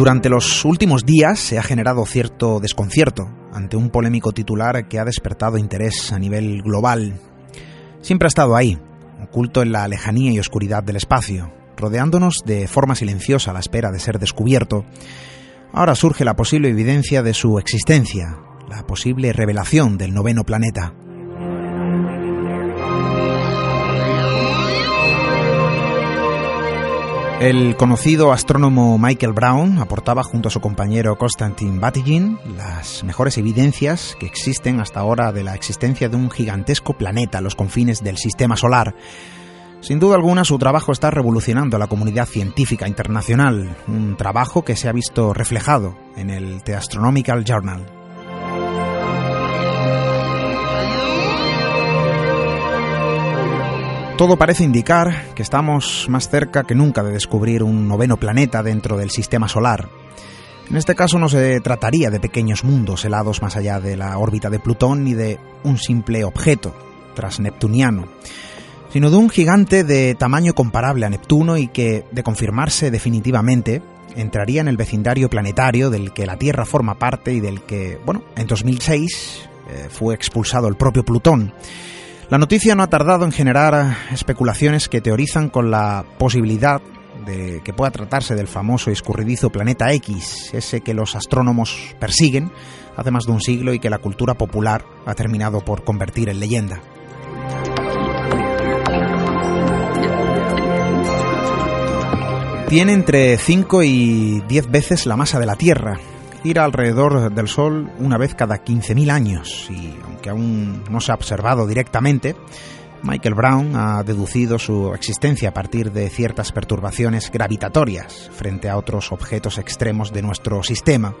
Durante los últimos días se ha generado cierto desconcierto ante un polémico titular que ha despertado interés a nivel global. Siempre ha estado ahí, oculto en la lejanía y oscuridad del espacio, rodeándonos de forma silenciosa a la espera de ser descubierto. Ahora surge la posible evidencia de su existencia, la posible revelación del noveno planeta. El conocido astrónomo Michael Brown aportaba junto a su compañero Konstantin Batygin las mejores evidencias que existen hasta ahora de la existencia de un gigantesco planeta a los confines del sistema solar. Sin duda alguna, su trabajo está revolucionando a la comunidad científica internacional, un trabajo que se ha visto reflejado en el The Astronomical Journal. Todo parece indicar que estamos más cerca que nunca de descubrir un noveno planeta dentro del sistema solar. En este caso no se trataría de pequeños mundos helados más allá de la órbita de Plutón ni de un simple objeto transneptuniano, sino de un gigante de tamaño comparable a Neptuno y que, de confirmarse definitivamente, entraría en el vecindario planetario del que la Tierra forma parte y del que, bueno, en 2006 eh, fue expulsado el propio Plutón. La noticia no ha tardado en generar especulaciones que teorizan con la posibilidad de que pueda tratarse del famoso y escurridizo planeta X, ese que los astrónomos persiguen hace más de un siglo y que la cultura popular ha terminado por convertir en leyenda. Tiene entre 5 y 10 veces la masa de la Tierra, gira alrededor del Sol una vez cada 15.000 años y aunque aún no se ha observado directamente, Michael Brown ha deducido su existencia a partir de ciertas perturbaciones gravitatorias frente a otros objetos extremos de nuestro sistema.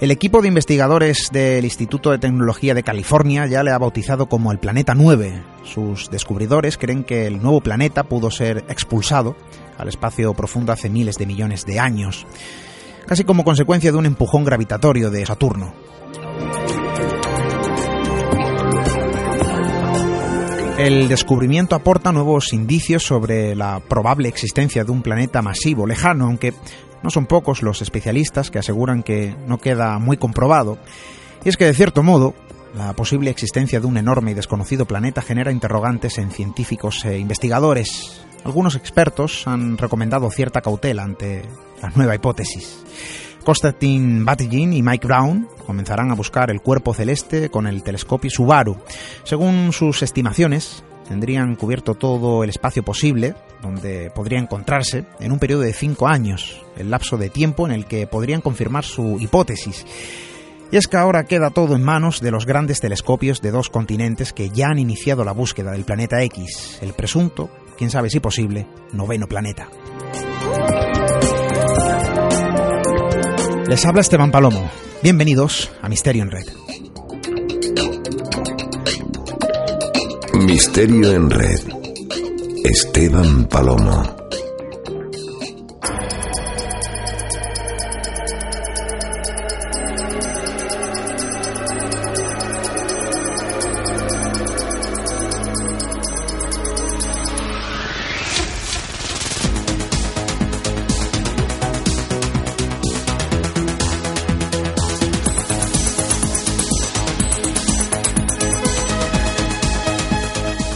El equipo de investigadores del Instituto de Tecnología de California ya le ha bautizado como el Planeta 9. Sus descubridores creen que el nuevo planeta pudo ser expulsado al espacio profundo hace miles de millones de años casi como consecuencia de un empujón gravitatorio de Saturno. El descubrimiento aporta nuevos indicios sobre la probable existencia de un planeta masivo lejano, aunque no son pocos los especialistas que aseguran que no queda muy comprobado. Y es que, de cierto modo, la posible existencia de un enorme y desconocido planeta genera interrogantes en científicos e investigadores. Algunos expertos han recomendado cierta cautela ante la nueva hipótesis. Konstantin Batygin y Mike Brown comenzarán a buscar el cuerpo celeste con el telescopio Subaru. Según sus estimaciones, tendrían cubierto todo el espacio posible donde podría encontrarse en un periodo de cinco años, el lapso de tiempo en el que podrían confirmar su hipótesis. Y es que ahora queda todo en manos de los grandes telescopios de dos continentes que ya han iniciado la búsqueda del planeta X, el presunto, quién sabe si posible, noveno planeta. Les habla Esteban Palomo. Bienvenidos a Misterio en Red. Misterio en Red. Esteban Palomo.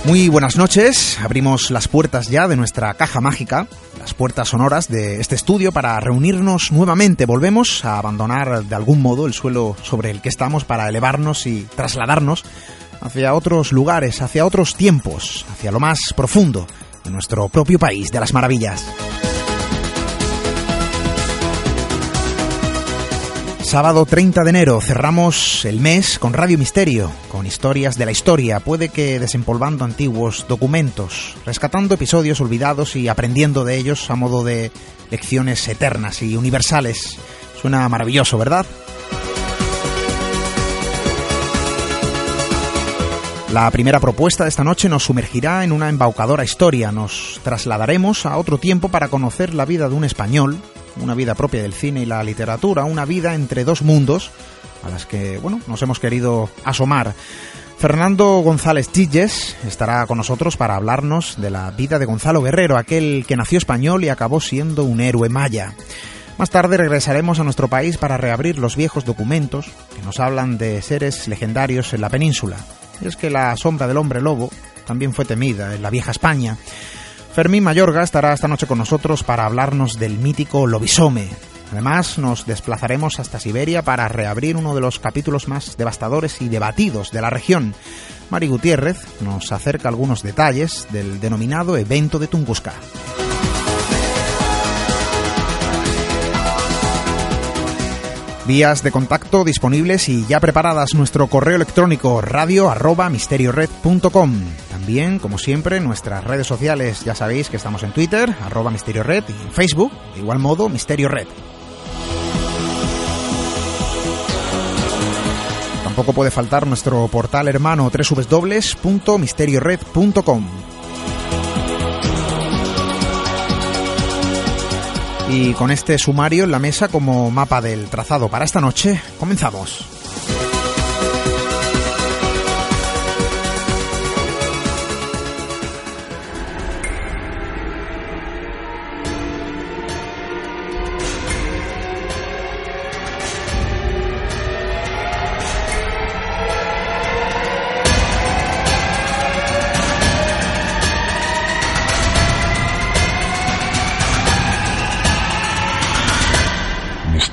Muy buenas noches, abrimos las puertas ya de nuestra caja mágica, las puertas sonoras de este estudio para reunirnos nuevamente. Volvemos a abandonar de algún modo el suelo sobre el que estamos para elevarnos y trasladarnos hacia otros lugares, hacia otros tiempos, hacia lo más profundo de nuestro propio país de las maravillas. Sábado 30 de enero cerramos el mes con Radio Misterio, con historias de la historia, puede que desempolvando antiguos documentos, rescatando episodios olvidados y aprendiendo de ellos a modo de lecciones eternas y universales. Suena maravilloso, ¿verdad? La primera propuesta de esta noche nos sumergirá en una embaucadora historia. Nos trasladaremos a otro tiempo para conocer la vida de un español, una vida propia del cine y la literatura, una vida entre dos mundos a las que, bueno, nos hemos querido asomar. Fernando González Chilles estará con nosotros para hablarnos de la vida de Gonzalo Guerrero, aquel que nació español y acabó siendo un héroe maya. Más tarde regresaremos a nuestro país para reabrir los viejos documentos que nos hablan de seres legendarios en la península. Y es que la sombra del hombre lobo también fue temida en la vieja España. Fermín Mayorga estará esta noche con nosotros para hablarnos del mítico Lobisome. Además, nos desplazaremos hasta Siberia para reabrir uno de los capítulos más devastadores y debatidos de la región. Mari Gutiérrez nos acerca algunos detalles del denominado evento de Tunguska. Vías de contacto disponibles y ya preparadas nuestro correo electrónico radio. También, como siempre, nuestras redes sociales, ya sabéis que estamos en Twitter, arroba misteriored, y en Facebook, de igual modo, Misterio Red. Tampoco puede faltar nuestro portal hermano www.misteriored.com. Y con este sumario en la mesa como mapa del trazado para esta noche, comenzamos.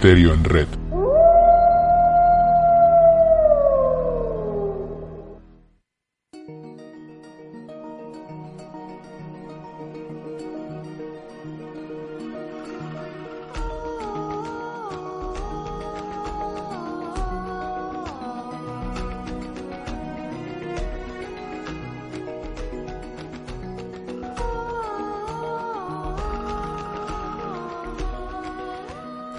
Misterio en Red.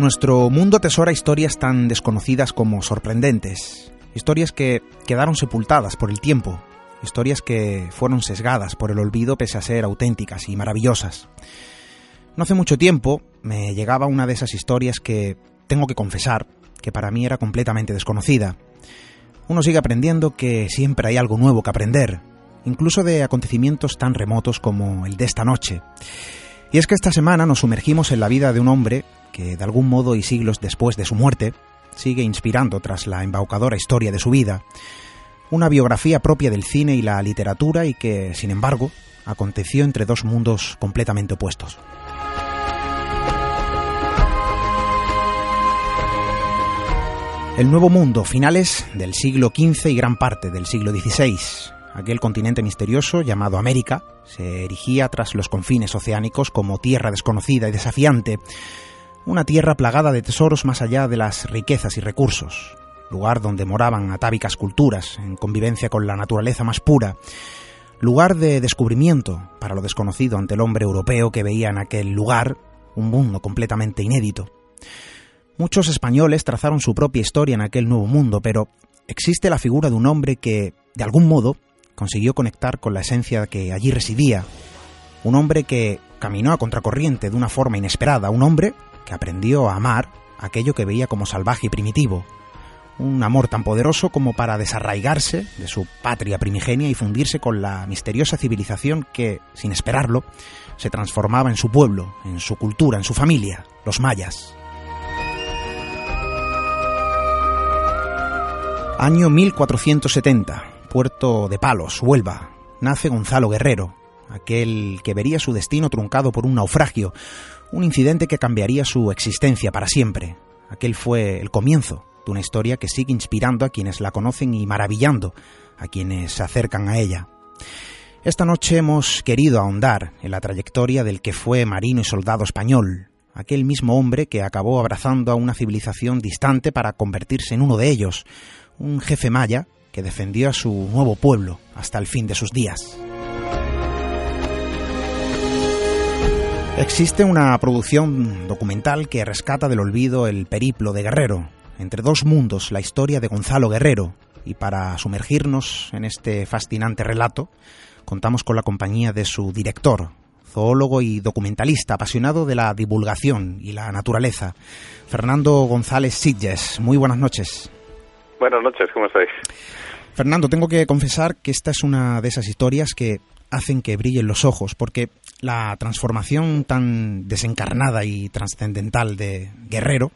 Nuestro mundo atesora historias tan desconocidas como sorprendentes, historias que quedaron sepultadas por el tiempo, historias que fueron sesgadas por el olvido pese a ser auténticas y maravillosas. No hace mucho tiempo me llegaba una de esas historias que, tengo que confesar, que para mí era completamente desconocida. Uno sigue aprendiendo que siempre hay algo nuevo que aprender, incluso de acontecimientos tan remotos como el de esta noche. Y es que esta semana nos sumergimos en la vida de un hombre que de algún modo y siglos después de su muerte sigue inspirando tras la embaucadora historia de su vida, una biografía propia del cine y la literatura y que, sin embargo, aconteció entre dos mundos completamente opuestos. El Nuevo Mundo, finales del siglo XV y gran parte del siglo XVI. Aquel continente misterioso llamado América se erigía tras los confines oceánicos como tierra desconocida y desafiante, una tierra plagada de tesoros más allá de las riquezas y recursos, lugar donde moraban atávicas culturas en convivencia con la naturaleza más pura, lugar de descubrimiento para lo desconocido ante el hombre europeo que veía en aquel lugar un mundo completamente inédito. Muchos españoles trazaron su propia historia en aquel nuevo mundo, pero existe la figura de un hombre que, de algún modo, consiguió conectar con la esencia que allí residía. Un hombre que caminó a contracorriente de una forma inesperada, un hombre que aprendió a amar aquello que veía como salvaje y primitivo, un amor tan poderoso como para desarraigarse de su patria primigenia y fundirse con la misteriosa civilización que, sin esperarlo, se transformaba en su pueblo, en su cultura, en su familia, los mayas. Año 1470, Puerto de Palos, Huelva, nace Gonzalo Guerrero, aquel que vería su destino truncado por un naufragio, un incidente que cambiaría su existencia para siempre. Aquel fue el comienzo de una historia que sigue inspirando a quienes la conocen y maravillando a quienes se acercan a ella. Esta noche hemos querido ahondar en la trayectoria del que fue marino y soldado español, aquel mismo hombre que acabó abrazando a una civilización distante para convertirse en uno de ellos, un jefe maya que defendió a su nuevo pueblo hasta el fin de sus días. Existe una producción documental que rescata del olvido el periplo de Guerrero, entre dos mundos, la historia de Gonzalo Guerrero, y para sumergirnos en este fascinante relato, contamos con la compañía de su director, zoólogo y documentalista apasionado de la divulgación y la naturaleza, Fernando González Sitges. Muy buenas noches. Buenas noches, ¿cómo estáis? Fernando, tengo que confesar que esta es una de esas historias que hacen que brillen los ojos, porque la transformación tan desencarnada y trascendental de Guerrero,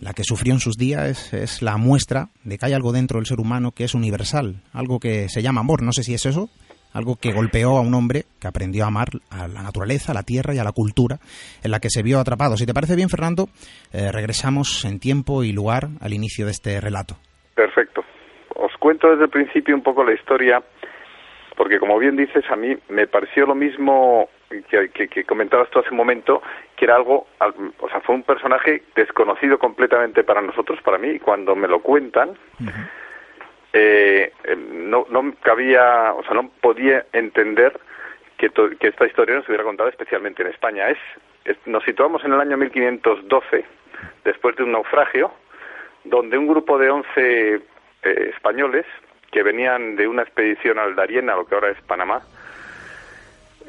la que sufrió en sus días, es, la muestra de que hay algo dentro del ser humano que es universal, algo que se llama amor, no sé si es eso, algo que golpeó a un hombre que aprendió a amar a la naturaleza, a la tierra y a la cultura en la que se vio atrapado. Si te parece bien, Fernando, eh, regresamos en tiempo y lugar al inicio de este relato. Perfecto. Os cuento desde el principio un poco la historia porque como bien dices, a mí me pareció lo mismo que, comentabas tú hace un momento, que era algo, o sea, fue un personaje desconocido completamente para nosotros, para mí, y cuando me lo cuentan, eh, em, no, no cabía, o sea, no podía entender que, que esta historia no se hubiera contado especialmente en España. Es, nos situamos en el año 1512, después de un naufragio, donde un grupo de 11 eh, españoles que venían de una expedición al Dariena, lo que ahora es Panamá,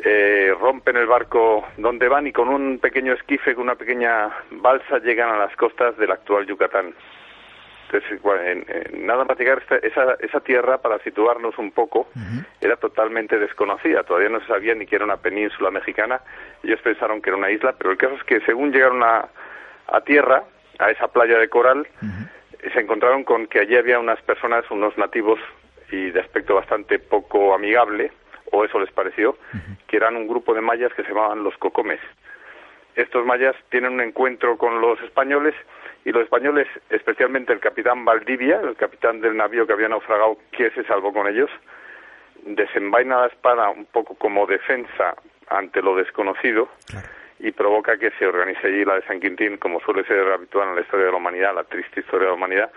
eh, rompen el barco donde van y con un pequeño esquife, con una pequeña balsa, llegan a las costas del actual Yucatán. Entonces, nada más llegar a esa, esa tierra, para situarnos un poco, era totalmente desconocida. Todavía no se sabía ni que era una península mexicana. Ellos pensaron que era una isla, pero el caso es que según llegaron a, a tierra, a esa playa de coral, se encontraron con que allí había unas personas, unos nativos y de aspecto bastante poco amigable, o eso les pareció, que eran un grupo de mayas que se llamaban los cocomes. Estos mayas tienen un encuentro con los españoles y los españoles, especialmente el capitán Valdivia, el capitán del navío que había naufragado, que se salvó con ellos, desenvaina la espada un poco como defensa ante lo desconocido y provoca que se organice allí la de San Quintín, como suele ser habitual en la historia de la humanidad, la triste historia de la humanidad.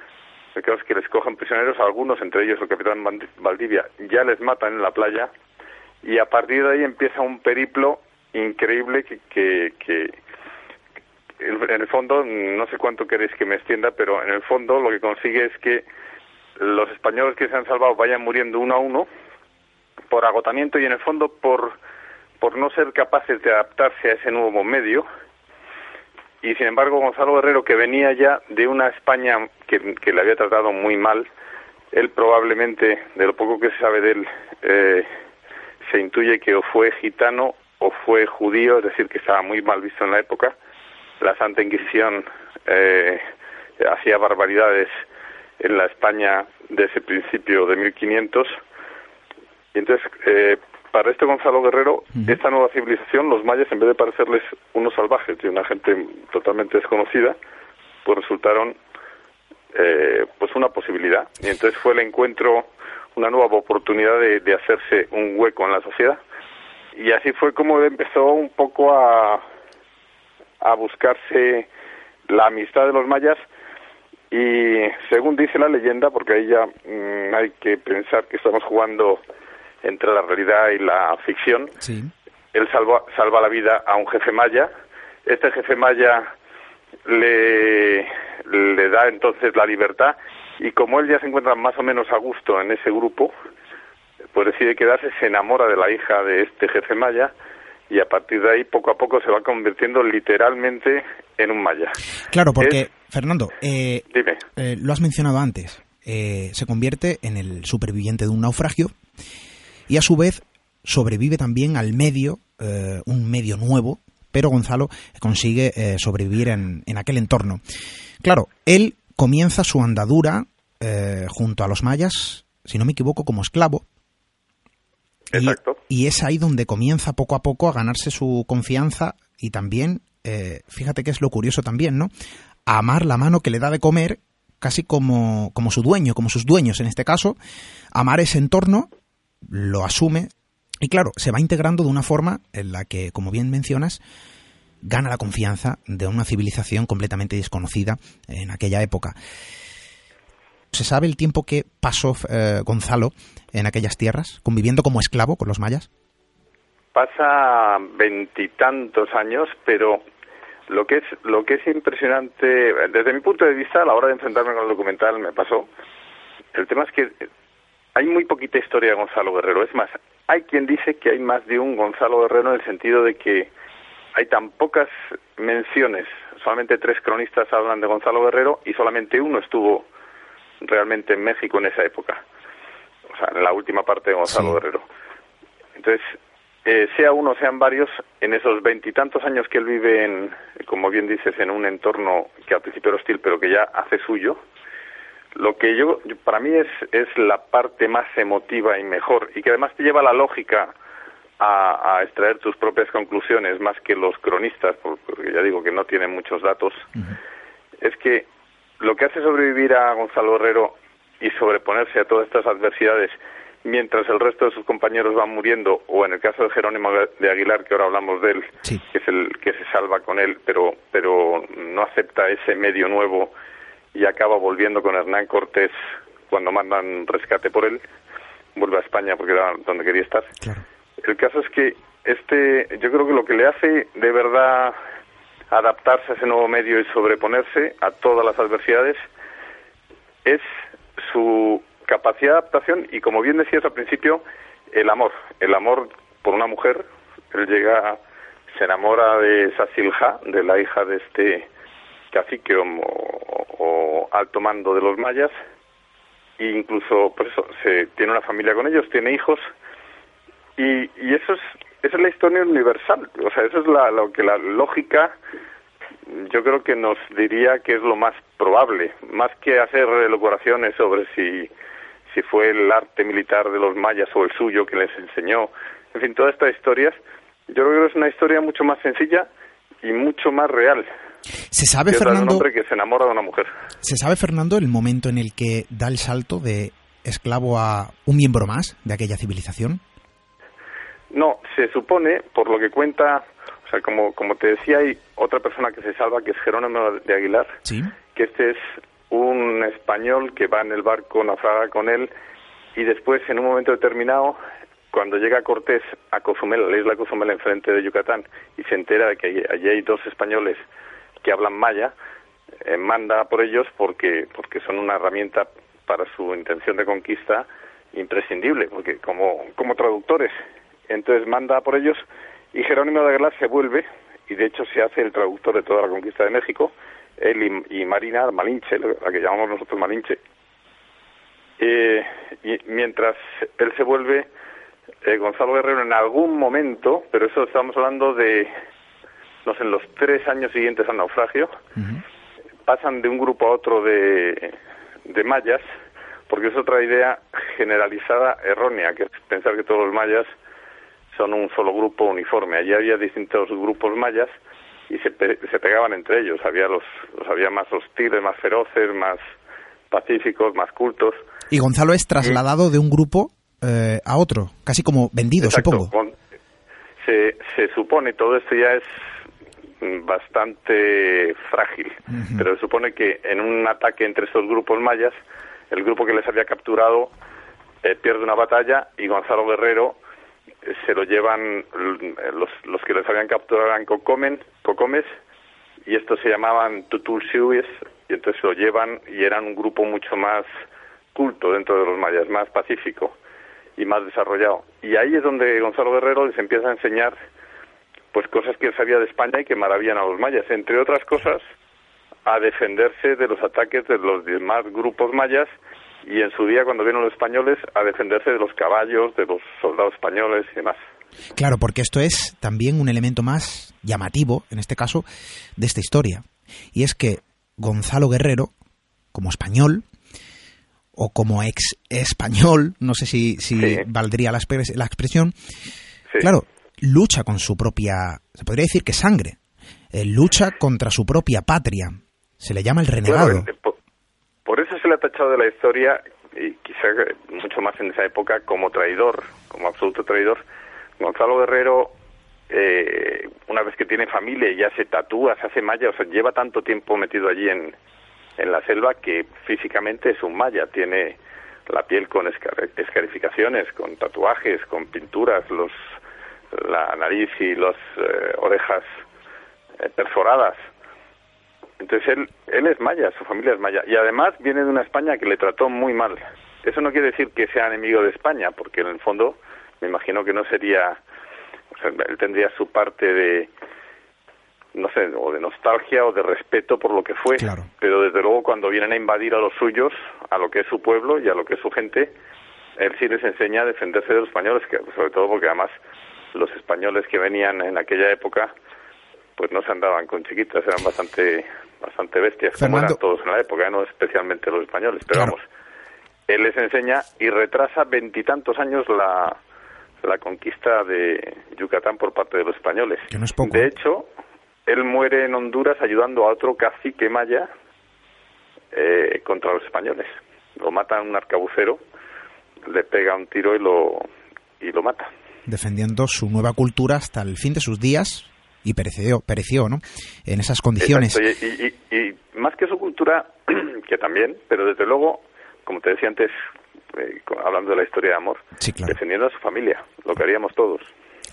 El caso que les cogen prisioneros, algunos, entre ellos el capitán Valdivia, ya les matan en la playa y a partir de ahí empieza un periplo increíble que, que en el fondo, no sé cuánto queréis que me extienda, pero en el fondo lo que consigue es que los españoles que se han salvado vayan muriendo uno a uno por agotamiento y en el fondo por por no ser capaces de adaptarse a ese nuevo medio. Y sin embargo, Gonzalo Guerrero, que venía ya de una España que, le había tratado muy mal, él probablemente, de lo poco que se sabe de él, eh, se intuye que o fue gitano o fue judío, es decir, que estaba muy mal visto en la época. La Santa Inquisición eh, hacía barbaridades en la España de ese principio de 1500. Y entonces, eh, para este Gonzalo Guerrero, esta nueva civilización, los mayas, en vez de parecerles unos salvajes y una gente totalmente desconocida, pues resultaron eh, pues una posibilidad. Y entonces fue el encuentro, una nueva oportunidad de, de, hacerse un hueco en la sociedad. Y así fue como empezó un poco a, a buscarse la amistad de los mayas y según dice la leyenda, porque ahí ya mm, hay que pensar que estamos jugando entre la realidad y la ficción. Él salva, salva la vida a un jefe maya. Este jefe maya le, le da entonces la libertad y como él ya se encuentra más o menos a gusto en ese grupo, pues decide quedarse, se enamora de la hija de este jefe maya y a partir de ahí poco a poco se va convirtiendo literalmente en un maya. Claro, porque, Fernando, eh, eh, lo has mencionado antes, eh, se convierte en el superviviente de un naufragio y a su vez sobrevive también al medio, eh, un medio nuevo, pero Gonzalo consigue eh, sobrevivir en, aquel entorno. Claro, él comienza su andadura eh, junto a los mayas, si no me equivoco, como esclavo, Exacto. Y, es ahí donde comienza poco a poco a ganarse su confianza y también, fíjate que es lo curioso también, ¿no? A amar la mano que le da de comer casi como, como su dueño, como sus dueños en este caso, amar ese entorno, lo asume y claro, se va integrando de una forma en la que, como bien mencionas, gana la confianza de una civilización completamente desconocida en aquella época. ¿Se sabe el tiempo que pasó eh, Gonzalo en aquellas tierras, conviviendo como esclavo con los mayas? Pasa veintitantos años, pero lo que es lo que es impresionante desde mi punto de vista a la hora de enfrentarme con el documental me pasó el tema es que hay muy poquita historia de Gonzalo Guerrero. Es más hay quien dice que hay más de un Gonzalo Guerrero en el sentido de que hay tan pocas menciones. Solamente tres cronistas hablan de Gonzalo Guerrero y solamente uno estuvo realmente en México en esa época. O sea en la última parte de Gonzalo Guerrero. Entonces eh, sea uno, sean varios, en esos veintitantos años que él vive, en, como bien dices, en un entorno que al principio era hostil, pero que ya hace suyo, lo que yo, para mí es, es la parte más emotiva y mejor, y que además te lleva la lógica a, extraer tus propias conclusiones, más que los cronistas, porque ya digo que no tienen muchos datos, es que lo que hace sobrevivir a Gonzalo Herrero y sobreponerse a todas estas adversidades mientras el resto de sus compañeros van muriendo, o en el caso de Jerónimo de Aguilar, que ahora hablamos de él, que es el que se salva con él, pero, pero no acepta ese medio nuevo y acaba volviendo con Hernán Cortés cuando mandan rescate por él, vuelve a España porque era donde quería estar. El caso es que este, yo creo que lo que le hace de verdad adaptarse a ese nuevo medio y sobreponerse a todas las adversidades es su capacidad de adaptación y como bien decías al principio, el amor, el amor por una mujer, él llega, se enamora de Sasilja, de la hija de este cacique o, alto mando de los mayas, e incluso por eso se tiene una familia con ellos, tiene hijos, y, y eso es, esa es la historia universal, o sea, eso es la, lo que la lógica yo creo que nos diría que es lo más probable, más que hacer elucubraciones sobre si si fue el arte militar de los mayas o el suyo que les enseñó, en fin, todas estas historias, yo creo que es una historia mucho más sencilla y mucho más real. Se sabe, Fernando. Un hombre que se enamora de una mujer. Se sabe, Fernando, el momento en el que da el salto de esclavo a un miembro más de aquella civilización. No, se supone, por lo que cuenta, o sea, como, como te decía, hay otra persona que se salva, que es Jerónimo de Aguilar, ¿Sí? que este es un español que va en el barco, naufraga con él y después, en un momento determinado, cuando llega Cortés a Cozumel, a la isla Cozumel enfrente de Yucatán, y se entera de que allí hay dos españoles que hablan maya, eh, manda por ellos porque, porque son una herramienta para su intención de conquista imprescindible, porque como, como traductores. Entonces manda por ellos y Jerónimo de Aguilar se vuelve, y de hecho se hace el traductor de toda la conquista de México, él y, Marina Malinche, la que llamamos nosotros Malinche. Eh, y mientras él se vuelve, eh, Gonzalo Guerrero en algún momento, pero eso estamos hablando de, no sé, en los tres años siguientes al naufragio, pasan de un grupo a otro de, de mayas, porque es otra idea generalizada errónea, que es pensar que todos los mayas son un solo grupo uniforme. Allí había distintos grupos mayas y se, se pegaban entre ellos. Había los, los había más hostiles, más feroces, más pacíficos, más cultos. Y Gonzalo es trasladado de un grupo eh, a otro, casi como vendido, supongo. Se, se supone, todo esto ya es bastante frágil, pero se supone que en un ataque entre estos grupos mayas, el grupo que les había capturado eh, pierde una batalla y Gonzalo Guerrero se lo llevan los, los que les habían capturado eran Cocomen, Cocomes y estos se llamaban Tutursiues y entonces lo llevan y eran un grupo mucho más culto dentro de los mayas, más pacífico y más desarrollado. Y ahí es donde Gonzalo Guerrero les empieza a enseñar pues cosas que él sabía de España y que maravillan a los mayas, entre otras cosas a defenderse de los ataques de los demás grupos mayas y en su día cuando vieron los españoles a defenderse de los caballos, de los soldados españoles y demás. Claro, porque esto es también un elemento más llamativo, en este caso, de esta historia. Y es que Gonzalo Guerrero, como español, o como ex español, no sé si, si valdría la, la expresión, claro, lucha con su propia, se podría decir que sangre, eh, lucha contra su propia patria, se le llama el renegado. por, eso se le ha tachado de la historia, y quizá mucho más en esa época, como traidor, como absoluto traidor. Gonzalo Guerrero eh, una vez que tiene familia ya se tatúa, se hace maya, o sea, lleva tanto tiempo metido allí en, en la selva que físicamente es un maya, tiene la piel con escarificaciones, con tatuajes, con pinturas, los la nariz y las eh, orejas eh, perforadas. Entonces él, él es maya, su familia es maya. Y además viene de una España que le trató muy mal. Eso no quiere decir que sea enemigo de España, porque en el fondo me imagino que no sería él tendría su parte de, no sé, o de nostalgia o de respeto por lo que fue. Pero desde luego cuando vienen a invadir a los suyos, a lo que es su pueblo y a lo que es su gente, él sí les enseña a defenderse de los españoles, que sobre todo porque además los españoles que venían en aquella época, pues no se andaban con chiquitas, eran bastante bastante bestias, como eran todos en la época, no especialmente los españoles. Pero vamos, él les enseña y retrasa veintitantos años la la conquista de Yucatán por parte de los españoles. De hecho, él muere en Honduras ayudando a otro cacique maya eh, contra los españoles. Lo mata un arcabucero, le pega un tiro y lo, y lo mata. Defendiendo su nueva cultura hasta el fin de sus días y pereció, pereció ¿no? En esas condiciones. Y, y más que su cultura, que también, pero desde luego, como te decía antes, eh, hablando de la historia de amor, defendiendo a su familia, lo que haríamos todos.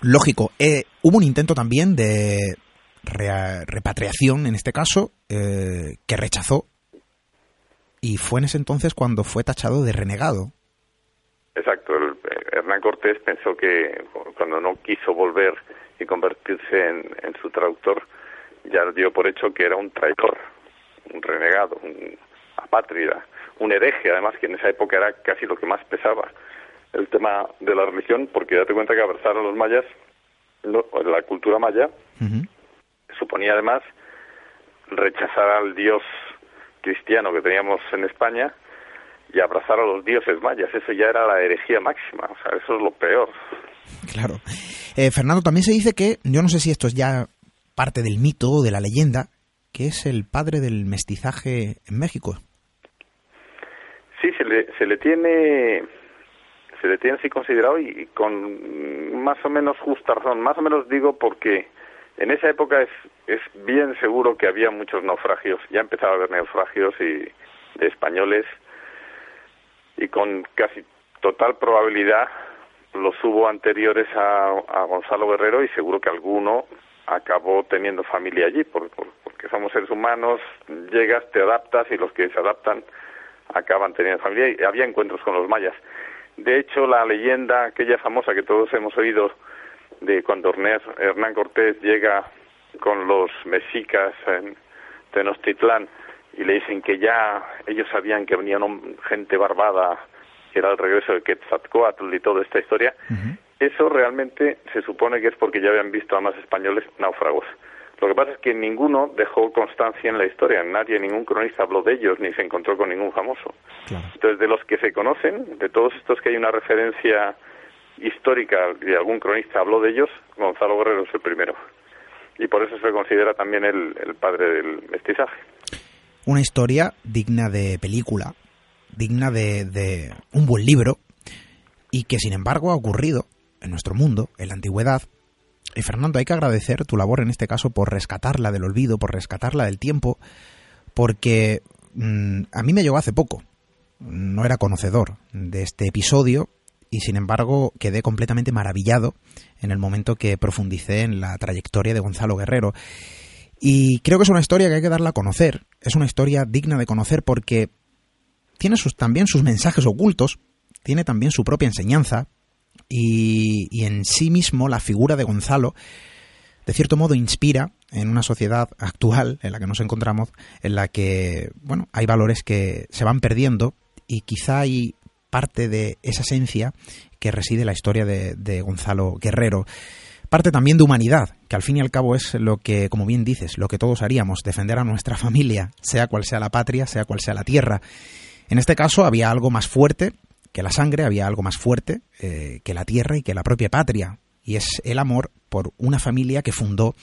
Lógico. Eh, hubo un intento también de repatriación, en este caso, eh, que rechazó. Y fue en ese entonces cuando fue tachado de renegado. Hernán Cortés pensó que cuando no quiso volver y convertirse en, en su traductor, ya dio por hecho que era un traidor, un renegado, un apátrida un hereje, además, que en esa época era casi lo que más pesaba el tema de la religión, porque date cuenta que abrazar a los mayas, la cultura maya, suponía además rechazar al dios cristiano que teníamos en España y abrazar a los dioses mayas. Eso ya era la herejía máxima, o sea, eso es lo peor. Claro. Eh, Fernando, también se dice que, yo no sé si esto es ya parte del mito o de la leyenda, que es el padre del mestizaje en México. Sí, se le, se le tiene se le tiene así considerado y, con más o menos justa razón. Más o menos digo porque en esa época es, es bien seguro que había muchos naufragios. Ya empezaba a haber naufragios y de españoles y con casi total probabilidad los hubo anteriores a, Gonzalo Guerrero y seguro que alguno acabó teniendo familia allí porque somos seres humanos, llegas, te adaptas y los que se adaptan acaban teniendo familia y había encuentros con los mayas. De hecho, la leyenda aquella famosa que todos hemos oído de cuando Hernán Cortés llega con los mexicas en Tenochtitlán y le dicen que ya ellos sabían que venía gente barbada, que era el regreso de Quetzalcoatl y toda esta historia, eso realmente se supone que es porque ya habían visto a más españoles náufragos. Lo que pasa es que ninguno dejó constancia en la historia, nadie, ningún cronista habló de ellos ni se encontró con ningún famoso. Entonces, de los que se conocen, de todos estos que hay una referencia histórica y algún cronista habló de ellos, Gonzalo Guerrero es el primero. Y por eso se considera también el, el padre del mestizaje. Una historia digna de película, digna de, un buen libro, y que sin embargo ha ocurrido en nuestro mundo, en la antigüedad, y Fernando, hay que agradecer tu labor en este caso por rescatarla del olvido, por rescatarla del tiempo, porque mm, a mí me llegó hace poco. No era conocedor de este episodio y sin embargo quedé completamente maravillado en el momento que profundicé en la trayectoria de Gonzalo Guerrero. Y creo que es una historia que hay que darla a conocer. Es una historia digna de conocer porque tiene sus, también sus mensajes ocultos, tiene también su propia enseñanza, y, en sí mismo la figura de Gonzalo de cierto modo inspira en una sociedad actual en la que nos encontramos, en la que, bueno, hay valores que se van perdiendo y quizá hay parte de esa esencia que reside en la historia de, de, Gonzalo Guerrero. Parte también de humanidad, que al fin y al cabo es lo que, como bien dices, lo que todos haríamos, defender a nuestra familia, sea cual sea la patria, sea cual sea la tierra. En este caso había algo más fuerte que la sangre, había algo más fuerte eh, que la tierra y que la propia patria, y es el amor por una familia que fundó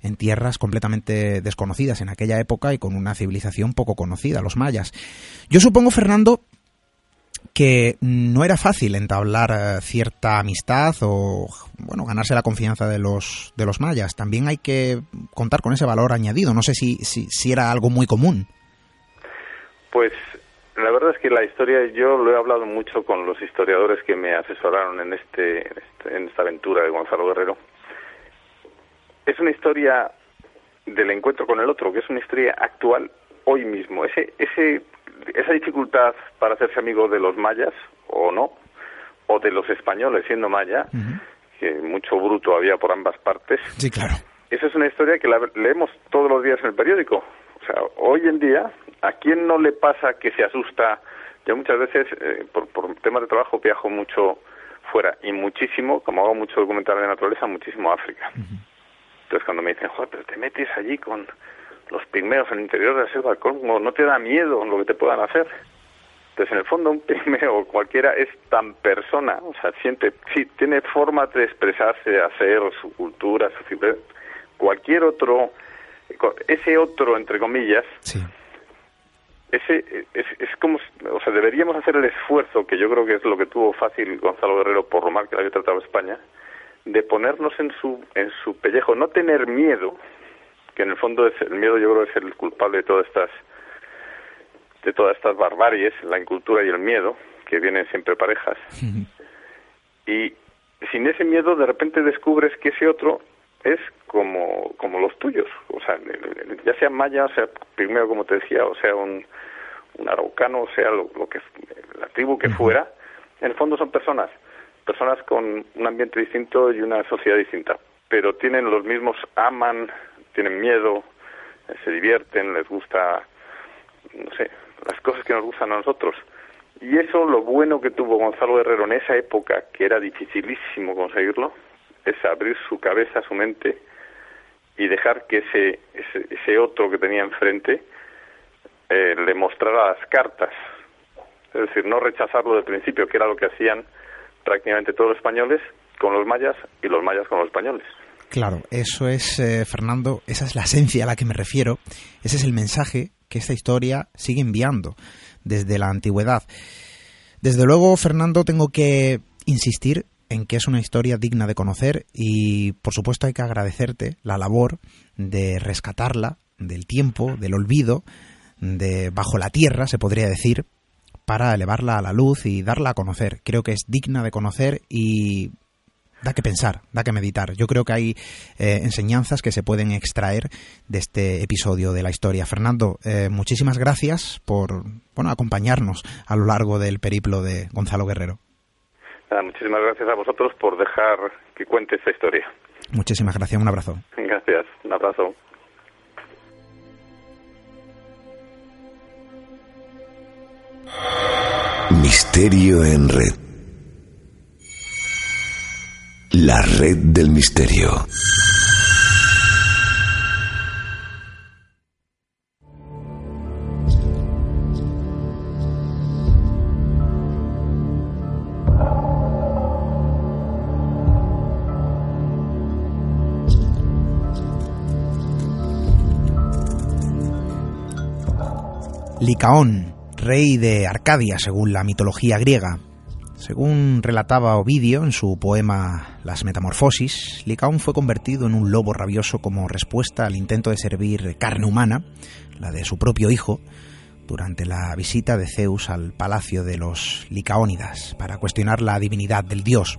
en tierras completamente desconocidas en aquella época y con una civilización poco conocida, los mayas. Yo supongo, Fernando, que no era fácil entablar eh, cierta amistad o bueno ganarse la confianza de los de los mayas. También hay que contar con ese valor añadido. No sé si, si, si era algo muy común. Pues la verdad es que la historia yo lo he hablado mucho con los historiadores que me asesoraron en este, en, este, esta aventura de Gonzalo Guerrero. Es una historia del encuentro con el otro que es una historia actual hoy mismo. Ese ese esa dificultad para hacerse amigo de los mayas, o no, o de los españoles siendo maya, que mucho bruto había por ambas partes. Sí, claro. Esa es una historia que la leemos todos los días en el periódico. O sea, hoy en día, ¿a quién no le pasa que se asusta? Yo muchas veces, eh, por, por temas de trabajo, viajo mucho fuera y muchísimo, como hago mucho documental de naturaleza, muchísimo a África. Entonces, cuando me dicen, joder, pero te metes allí con los pigmeos en el interior de la selva del no te da miedo lo que te puedan hacer. Entonces, en el fondo, un pigmeo cualquiera es tan persona, o sea, siente, sí, tiene forma de expresarse, de hacer su cultura, su cualquier otro, ese otro, entre comillas, sí. ese es, es, como, o sea, deberíamos hacer el esfuerzo, que yo creo que es lo que tuvo fácil Gonzalo Guerrero por lo mal que le había tratado España, de ponernos en su, en su pellejo, no tener miedo, que en el fondo es el miedo yo creo es el culpable de todas estas de todas estas barbaries, la incultura y el miedo, que vienen siempre parejas. y sin ese miedo de repente descubres que ese otro es como, como los tuyos, o sea, ya sea maya, sea primero como te decía, o sea un, un araucano, o sea lo, que la tribu que fuera, en el fondo son personas, personas con un ambiente distinto y una sociedad distinta, pero tienen los mismos, aman, tienen miedo, eh, se divierten, les gusta, no sé, las cosas que nos gustan a nosotros. Y eso, lo bueno que tuvo Gonzalo Herrero en esa época, que era dificilísimo conseguirlo, es abrir su cabeza, su mente y dejar que ese, ese, otro que tenía enfrente eh, le mostrara las cartas. Es decir, no rechazarlo del principio, que era lo que hacían prácticamente todos los españoles con los mayas y los mayas con los españoles. Claro, eso es, eh, Fernando, esa es la esencia a la que me refiero, ese es el mensaje que esta historia sigue enviando desde la antigüedad. Desde luego, Fernando, tengo que insistir en que es una historia digna de conocer y, por supuesto, hay que agradecerte la labor de rescatarla del tiempo, del olvido, de bajo la tierra, se podría decir, para elevarla a la luz y darla a conocer. Creo que es digna de conocer y da que pensar, da que meditar. Yo creo que hay eh, enseñanzas que se pueden extraer de este episodio de la historia. Fernando, eh, muchísimas gracias por bueno, acompañarnos a lo largo del periplo de Gonzalo Guerrero. muchísimas gracias a vosotros por dejar que cuente esta historia. Muchísimas gracias, un abrazo. Gracias, un abrazo. Misterio en red. La red del misterio. Licaón, rey de Arcadia según la mitología griega, según relataba Ovidio en su poema Las Metamorfosis, Licaón fue convertido en un lobo rabioso como respuesta al intento de servir carne humana, la de su propio hijo, durante la visita de Zeus al palacio de los Licaónidas para cuestionar la divinidad del dios.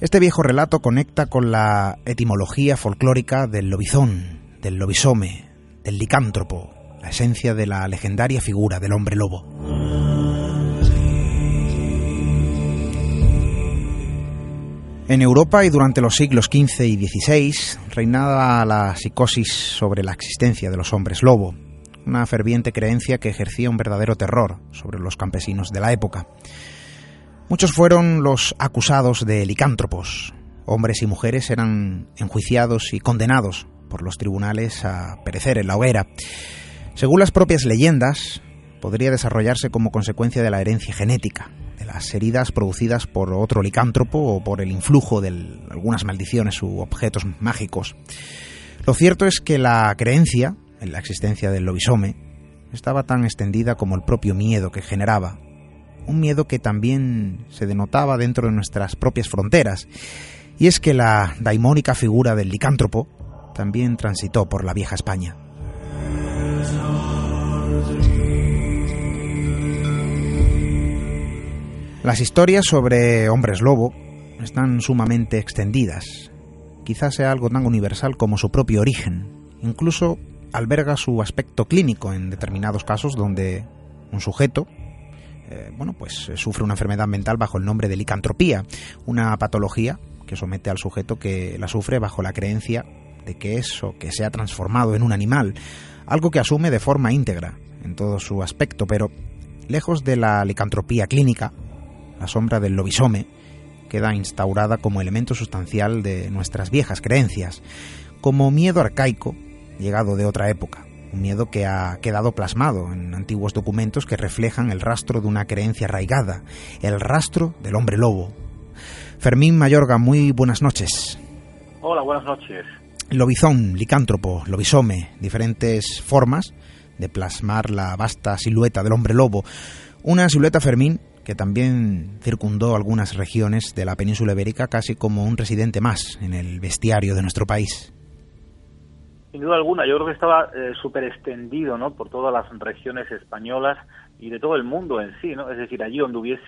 Este viejo relato conecta con la etimología folclórica del lobizón, del lobisome, del licántropo, la esencia de la legendaria figura del hombre lobo. En Europa y durante los siglos XV y XVI reinaba la psicosis sobre la existencia de los hombres lobo, una ferviente creencia que ejercía un verdadero terror sobre los campesinos de la época. Muchos fueron los acusados de licántropos. Hombres y mujeres eran enjuiciados y condenados por los tribunales a perecer en la hoguera. Según las propias leyendas, podría desarrollarse como consecuencia de la herencia genética, las heridas producidas por otro licántropo o por el influjo de algunas maldiciones u objetos mágicos. Lo cierto es que la creencia en la existencia del lobisome estaba tan extendida como el propio miedo que generaba, un miedo que también se denotaba dentro de nuestras propias fronteras, y es que la daimónica figura del licántropo también transitó por la vieja España. Las historias sobre hombres lobo están sumamente extendidas. Quizás sea algo tan universal como su propio origen. Incluso alberga su aspecto clínico en determinados casos donde un sujeto eh, bueno, pues sufre una enfermedad mental bajo el nombre de licantropía, una patología que somete al sujeto que la sufre bajo la creencia de que eso que se ha transformado en un animal, algo que asume de forma íntegra en todo su aspecto, pero lejos de la licantropía clínica, la sombra del lobisome queda instaurada como elemento sustancial de nuestras viejas creencias, como miedo arcaico llegado de otra época, un miedo que ha quedado plasmado en antiguos documentos que reflejan el rastro de una creencia arraigada, el rastro del hombre lobo. Fermín Mayorga, muy buenas noches. Hola, buenas noches. Lobizón, licántropo, lobisome, diferentes formas de plasmar la vasta silueta del hombre lobo. Una silueta, Fermín, que también circundó algunas regiones de la península ibérica casi como un residente más en el bestiario de nuestro país. Sin duda alguna, yo creo que estaba eh, súper extendido ¿no? por todas las regiones españolas y de todo el mundo en sí, ¿no? Es decir, allí donde hubiese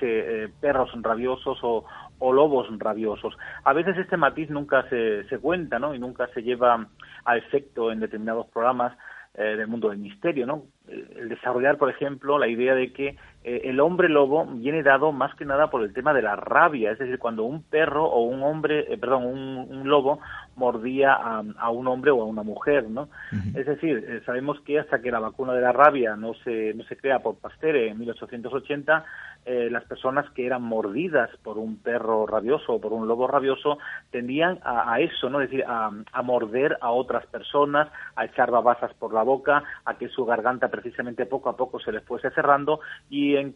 eh, perros rabiosos o, lobos rabiosos. A veces este matiz nunca se, se cuenta, ¿no? Y nunca se lleva a efecto en determinados programas eh, del mundo del misterio, ¿no? El desarrollar, por ejemplo, la idea de que eh, el hombre lobo viene dado más que nada por el tema de la rabia, es decir, cuando un perro o un hombre, eh, perdón, un, lobo mordía a, un hombre o a una mujer, ¿no? Es decir, eh, sabemos que hasta que la vacuna de la rabia no se, no se crea por Pasteur en 1880, las personas que eran mordidas por un perro rabioso o por un lobo rabioso tendían a, eso, ¿no? Es decir, a, a, morder a otras personas, a echar babasas por la boca, a que su garganta precisamente poco a poco se les fuese cerrando y en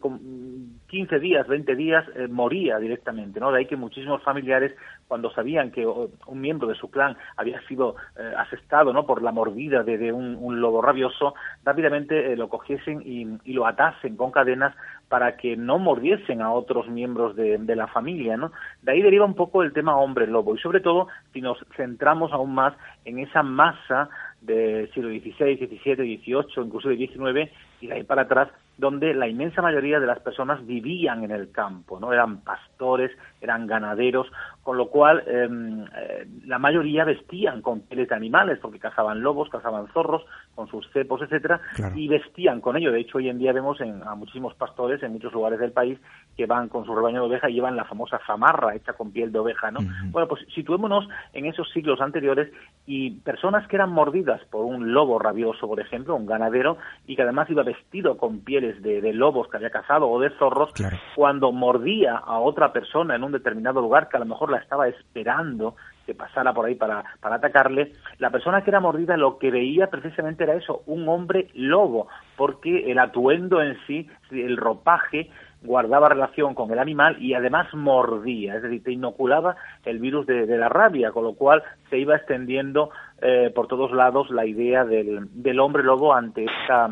15 días, 20 días eh, moría directamente, ¿no? De ahí que muchísimos familiares, cuando sabían que un miembro de su clan había sido eh, asestado, ¿no? Por la mordida de, un, lobo rabioso, rápidamente eh, lo cogiesen y, lo atasen con cadenas para que no mordiesen a otros miembros de, de, la familia, ¿no? De ahí deriva un poco el tema hombre lobo y sobre todo si nos centramos aún más en esa masa del siglo XVI, XVII, XVIII, incluso del XIX y de ahí para atrás donde la inmensa mayoría de las personas vivían en el campo, no eran pastores, eran ganaderos, con lo cual em, eh, la mayoría vestían con pieles de animales, porque cazaban lobos, cazaban zorros, con sus cepos, etcétera, y vestían con ello. De hecho, hoy en día vemos en, a muchísimos pastores en muchos lugares del país que van con su rebaño de oveja y llevan la famosa zamarra hecha con piel de oveja, ¿no? Bueno, pues situémonos en esos siglos anteriores y personas que eran mordidas por un lobo rabioso, por ejemplo, un ganadero, y que además iba vestido con pieles de, lobos que había cazado o de zorros, cuando mordía a otra persona en un determinado lugar que a lo mejor la estaba esperando que pasara por ahí para, para atacarle, la persona que era mordida lo que veía precisamente era eso, un hombre lobo, porque el atuendo en sí, el ropaje, guardaba relación con el animal y además mordía, es decir, te inoculaba el virus de, la rabia, con lo cual se iba extendiendo eh, por todos lados la idea del, del hombre lobo ante esta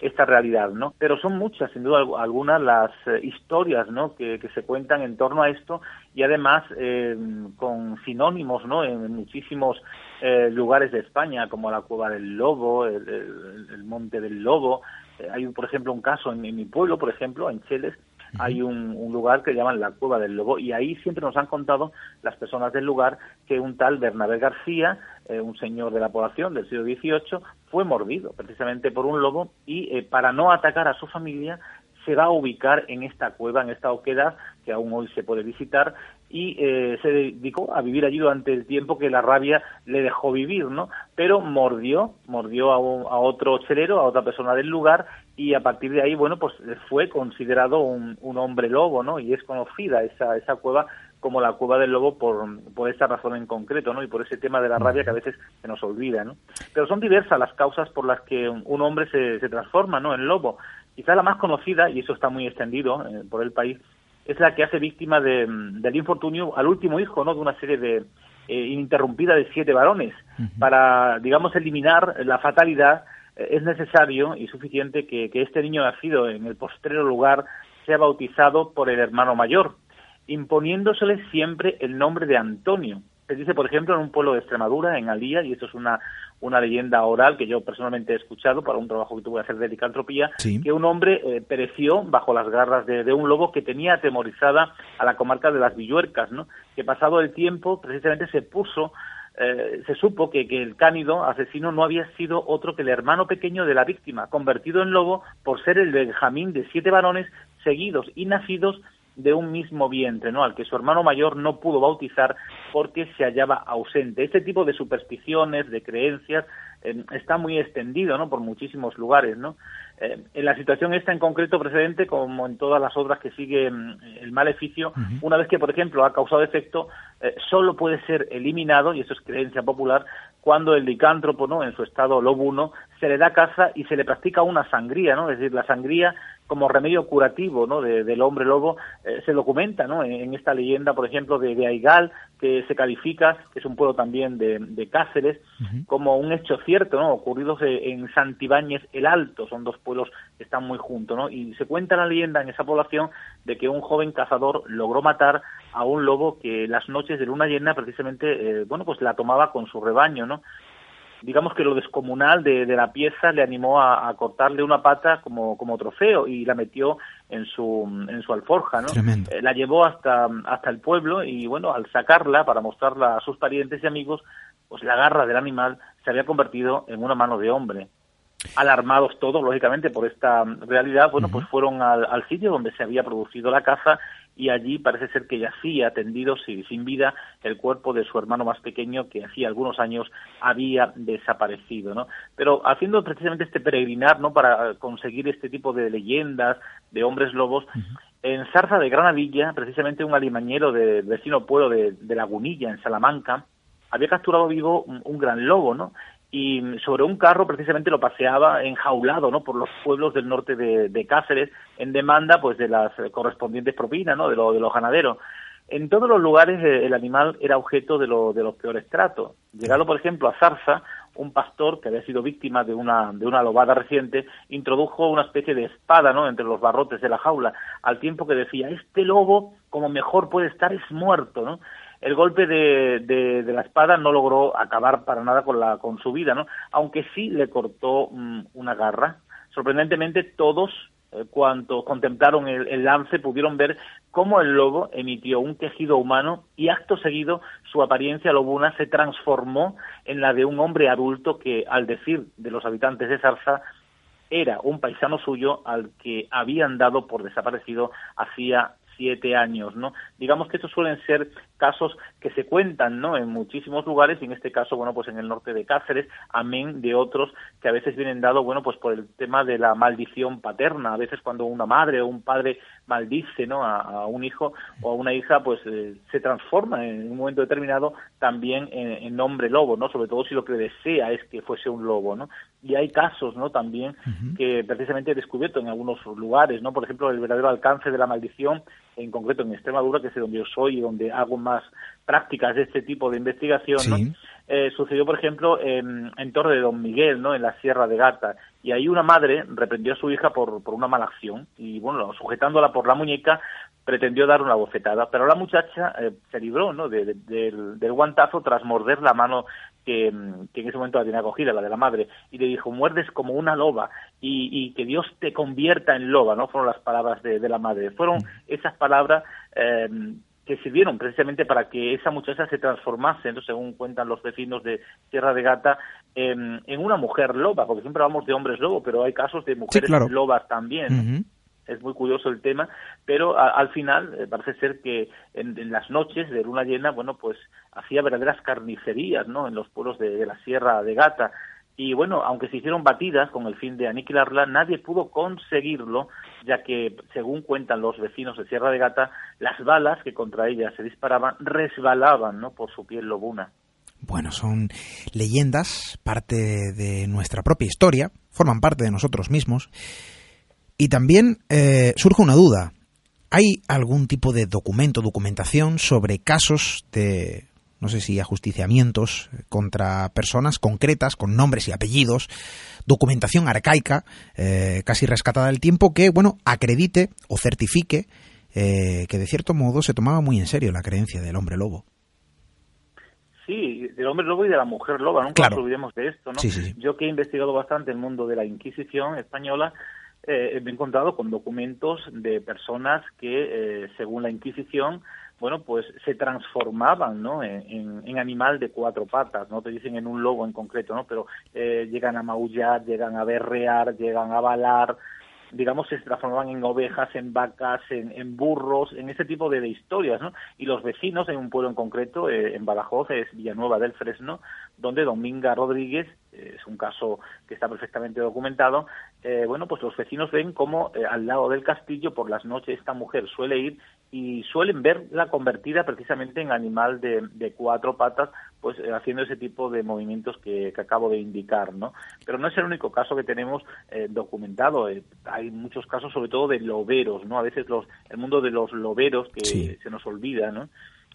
esta realidad, ¿no? Pero son muchas, sin duda algunas, las eh, historias, ¿no? Que, se cuentan en torno a esto y además eh, con sinónimos, ¿no? En muchísimos eh, lugares de España, como la Cueva del Lobo, el, Monte del Lobo. hay, por ejemplo, un caso en, en mi pueblo, por ejemplo, en Cheles, hay un, lugar que llaman la Cueva del Lobo y ahí siempre nos han contado las personas del lugar que un tal Bernabé García, eh, un señor de la población del siglo XVIII, fue mordido precisamente por un lobo y eh, para no atacar a su familia se va a ubicar en esta cueva, en esta oquedad, que aún hoy se puede visitar, y eh, se dedicó a vivir allí durante el tiempo que la rabia le dejó vivir, ¿no? Pero mordió, mordió a, a otro chelero, a otra persona del lugar, y a partir de ahí, bueno, pues fue considerado un, un hombre lobo, ¿no? Y es conocida esa, esa cueva como la cueva del lobo por, por esa razón en concreto, ¿no? Y por ese tema de la rabia que a veces se nos olvida, ¿no? Pero son diversas las causas por las que un hombre se, se transforma, ¿no? En lobo. Quizá la más conocida, y eso está muy extendido eh, por el país, es la que hace víctima de, del infortunio al último hijo, ¿no? De una serie de eh, ininterrumpida de siete varones. Para, digamos, eliminar la fatalidad eh, es necesario y suficiente que, que este niño nacido en el postrero lugar sea bautizado por el hermano mayor, imponiéndosele siempre el nombre de Antonio. Se dice, por ejemplo, en un pueblo de Extremadura, en Alía, y esto es una, una leyenda oral que yo personalmente he escuchado para un trabajo que tuve que hacer de licantropía, que un hombre eh, pereció bajo las garras de, un lobo que tenía atemorizada a la comarca de las Villuercas, ¿no? que pasado el tiempo precisamente se puso eh, se supo que, que, el cánido asesino no había sido otro que el hermano pequeño de la víctima, convertido en lobo por ser el Benjamín de siete varones seguidos y nacidos de un mismo vientre, ¿no? Al que su hermano mayor no pudo bautizar porque se hallaba ausente. Este tipo de supersticiones, de creencias, eh, está muy extendido, ¿no? Por muchísimos lugares, ¿no? Eh, en la situación esta en concreto precedente, como en todas las obras que sigue mm, el maleficio, una vez que, por ejemplo, ha causado efecto, eh, solo puede ser eliminado, y eso es creencia popular, cuando el licántropo, ¿no? En su estado lobuno, se le da caza y se le practica una sangría, ¿no? Es decir, la sangría como remedio curativo ¿no? del hombre lobo eh, se documenta ¿no? en, esta leyenda, por ejemplo, de, de, Aigal, que se califica, que es un pueblo también de, Cáceres, como un hecho cierto, ¿no? ocurrido en Santibáñez el Alto, son dos pueblos que están muy juntos, ¿no? y se cuenta la leyenda en esa población de que un joven cazador logró matar a un lobo que las noches de luna llena precisamente, eh, bueno, pues la tomaba con su rebaño, ¿no? digamos que lo descomunal de, la pieza le animó a, cortarle una pata como, como trofeo y la metió en su, en su alforja, ¿no? Eh, la llevó hasta, hasta el pueblo y bueno, al sacarla para mostrarla a sus parientes y amigos, pues la garra del animal se había convertido en una mano de hombre. Alarmados todos, lógicamente, por esta realidad, bueno, pues fueron al, al sitio donde se había producido la caza y allí parece ser que yacía tendido sin vida el cuerpo de su hermano más pequeño que hacía algunos años había desaparecido, ¿no? Pero haciendo precisamente este peregrinar, ¿no? Para conseguir este tipo de leyendas de hombres lobos, en Zarza de Granadilla, precisamente un alimañero del vecino pueblo de, de Lagunilla, en Salamanca, había capturado vivo un gran lobo, ¿no? Y sobre un carro precisamente lo paseaba enjaulado no por los pueblos del norte de, Cáceres en demanda pues de las correspondientes propinas no de, lo, de los ganaderos. En todos los lugares eh, el animal era objeto de, lo, de los peores tratos. Llegado por ejemplo a Zarza un pastor que había sido víctima de una de una lobada reciente introdujo una especie de espada no entre los barrotes de la jaula al tiempo que decía este lobo como mejor puede estar es muerto no el golpe de, de, la espada no logró acabar para nada con, la, con su vida, ¿no? aunque sí le cortó mm, una garra. Sorprendentemente, todos, eh, cuando contemplaron el, lance, pudieron ver cómo el lobo emitió un tejido humano y acto seguido su apariencia lobuna se transformó en la de un hombre adulto que, al decir de los habitantes de Zarza, era un paisano suyo al que habían dado por desaparecido hacía siete años, ¿no? Digamos que estos suelen ser casos que se cuentan, ¿no? En muchísimos lugares y en este caso, bueno, pues en el norte de Cáceres, amén de otros que a veces vienen dados, bueno, pues por el tema de la maldición paterna. A veces cuando una madre o un padre maldice, ¿no? A, un hijo o a una hija, pues eh, se transforma en un momento determinado también en, nombre lobo, ¿no? Sobre todo si lo que desea es que fuese un lobo, ¿no? Y hay casos, ¿no? También que precisamente he descubierto en algunos lugares, ¿no? Por ejemplo, el verdadero alcance de la maldición en concreto en Extremadura, que es donde yo soy y donde hago más prácticas de este tipo de investigación, eh, sucedió, por ejemplo, en, en, Torre de Don Miguel, ¿no? en la Sierra de Gata, y ahí una madre reprendió a su hija por, por una mala acción, y bueno, sujetándola por la muñeca, pretendió dar una bofetada, pero la muchacha eh, se libró ¿no? del, del, guantazo tras morder la mano que, que, en ese momento la tenía cogida, la de la madre, y le dijo, muerdes como una loba, y, y que Dios te convierta en loba, ¿no? Fueron las palabras de, de la madre. Fueron mm. esas palabras eh, que sirvieron precisamente para que esa muchacha se transformase, según cuentan los vecinos de Tierra de Gata, en, una mujer loba, porque siempre hablamos de hombres lobo, pero hay casos de mujeres lobas también. Es muy curioso el tema, pero al final eh, parece ser que en, las noches de luna llena, bueno, pues hacía verdaderas carnicerías, ¿no? En los pueblos de la Sierra de Gata y bueno, aunque se hicieron batidas con el fin de aniquilarla, nadie pudo conseguirlo, ya que, según cuentan los vecinos de Sierra de Gata, las balas que contra ella se disparaban resbalaban ¿no? por su piel lobuna. Bueno, son leyendas, parte de nuestra propia historia, forman parte de nosotros mismos. Y también eh, surge una duda. ¿Hay algún tipo de documento, documentación sobre casos de, no sé si ajusticiamientos contra personas concretas, con nombres y apellidos, documentación arcaica, eh, casi rescatada del tiempo, que, bueno, acredite o certifique eh, que de cierto modo se tomaba muy en serio la creencia del hombre lobo? Sí, del hombre lobo y de la mujer loba, nunca nos olvidemos de esto, ¿no? Yo que he investigado bastante el mundo de la Inquisición española, eh, me he encontrado con documentos de personas que, eh, según la Inquisición, bueno, pues se transformaban, ¿no? En, animal de cuatro patas, no te dicen en un lobo en concreto, ¿no? Pero eh, llegan a maullar, llegan a berrear, llegan a balar, digamos, se transformaban en ovejas, en vacas, en, burros, en ese tipo de, historias, ¿no? Y los vecinos, en un pueblo en concreto, eh, en Badajoz, es Villanueva del Fresno, donde Dominga Rodríguez, eh, es un caso que está perfectamente documentado, eh, bueno, pues los vecinos ven cómo al lado del castillo por las noches esta mujer suele ir y suelen verla convertida precisamente en animal de, de cuatro patas, pues eh, haciendo ese tipo de movimientos que, acabo de indicar, ¿no? Pero no es el único caso que tenemos eh, documentado. Eh, hay muchos casos, sobre todo de loberos, ¿no? A veces los, el mundo de los loberos que se nos olvida, ¿no?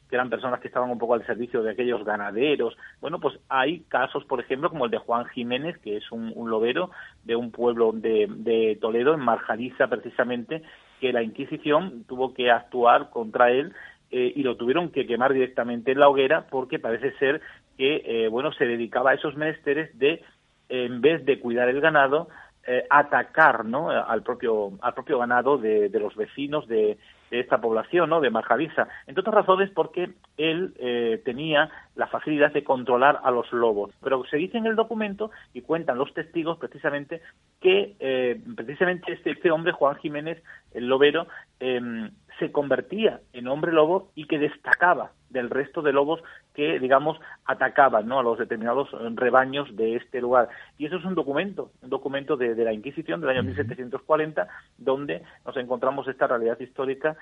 que eran personas que estaban un poco al servicio de aquellos ganaderos. Bueno, pues hay casos, por ejemplo, como el de Juan Jiménez, que es un, un lobero de un pueblo de, de Toledo, en Marjaliza precisamente, que la Inquisición tuvo que actuar contra él eh, y lo tuvieron que quemar directamente en la hoguera porque parece ser que eh, bueno se dedicaba a esos menesteres de en vez de cuidar el ganado eh, atacar ¿no? al propio al propio ganado de, de los vecinos de, de esta población, ¿no? de Marjavisa. Entre otras razones porque él eh, tenía la facilidad de controlar a los lobos. Pero se dice en el documento y cuentan los testigos precisamente que eh, precisamente este, este, hombre, Juan Jiménez, el lobero, em, se convertía en hombre lobo y que destacaba del resto de lobos que, digamos, atacaban ¿no? a los determinados rebaños de este lugar. Y eso es un documento, un documento de, la Inquisición del año 1740, donde nos encontramos esta realidad histórica,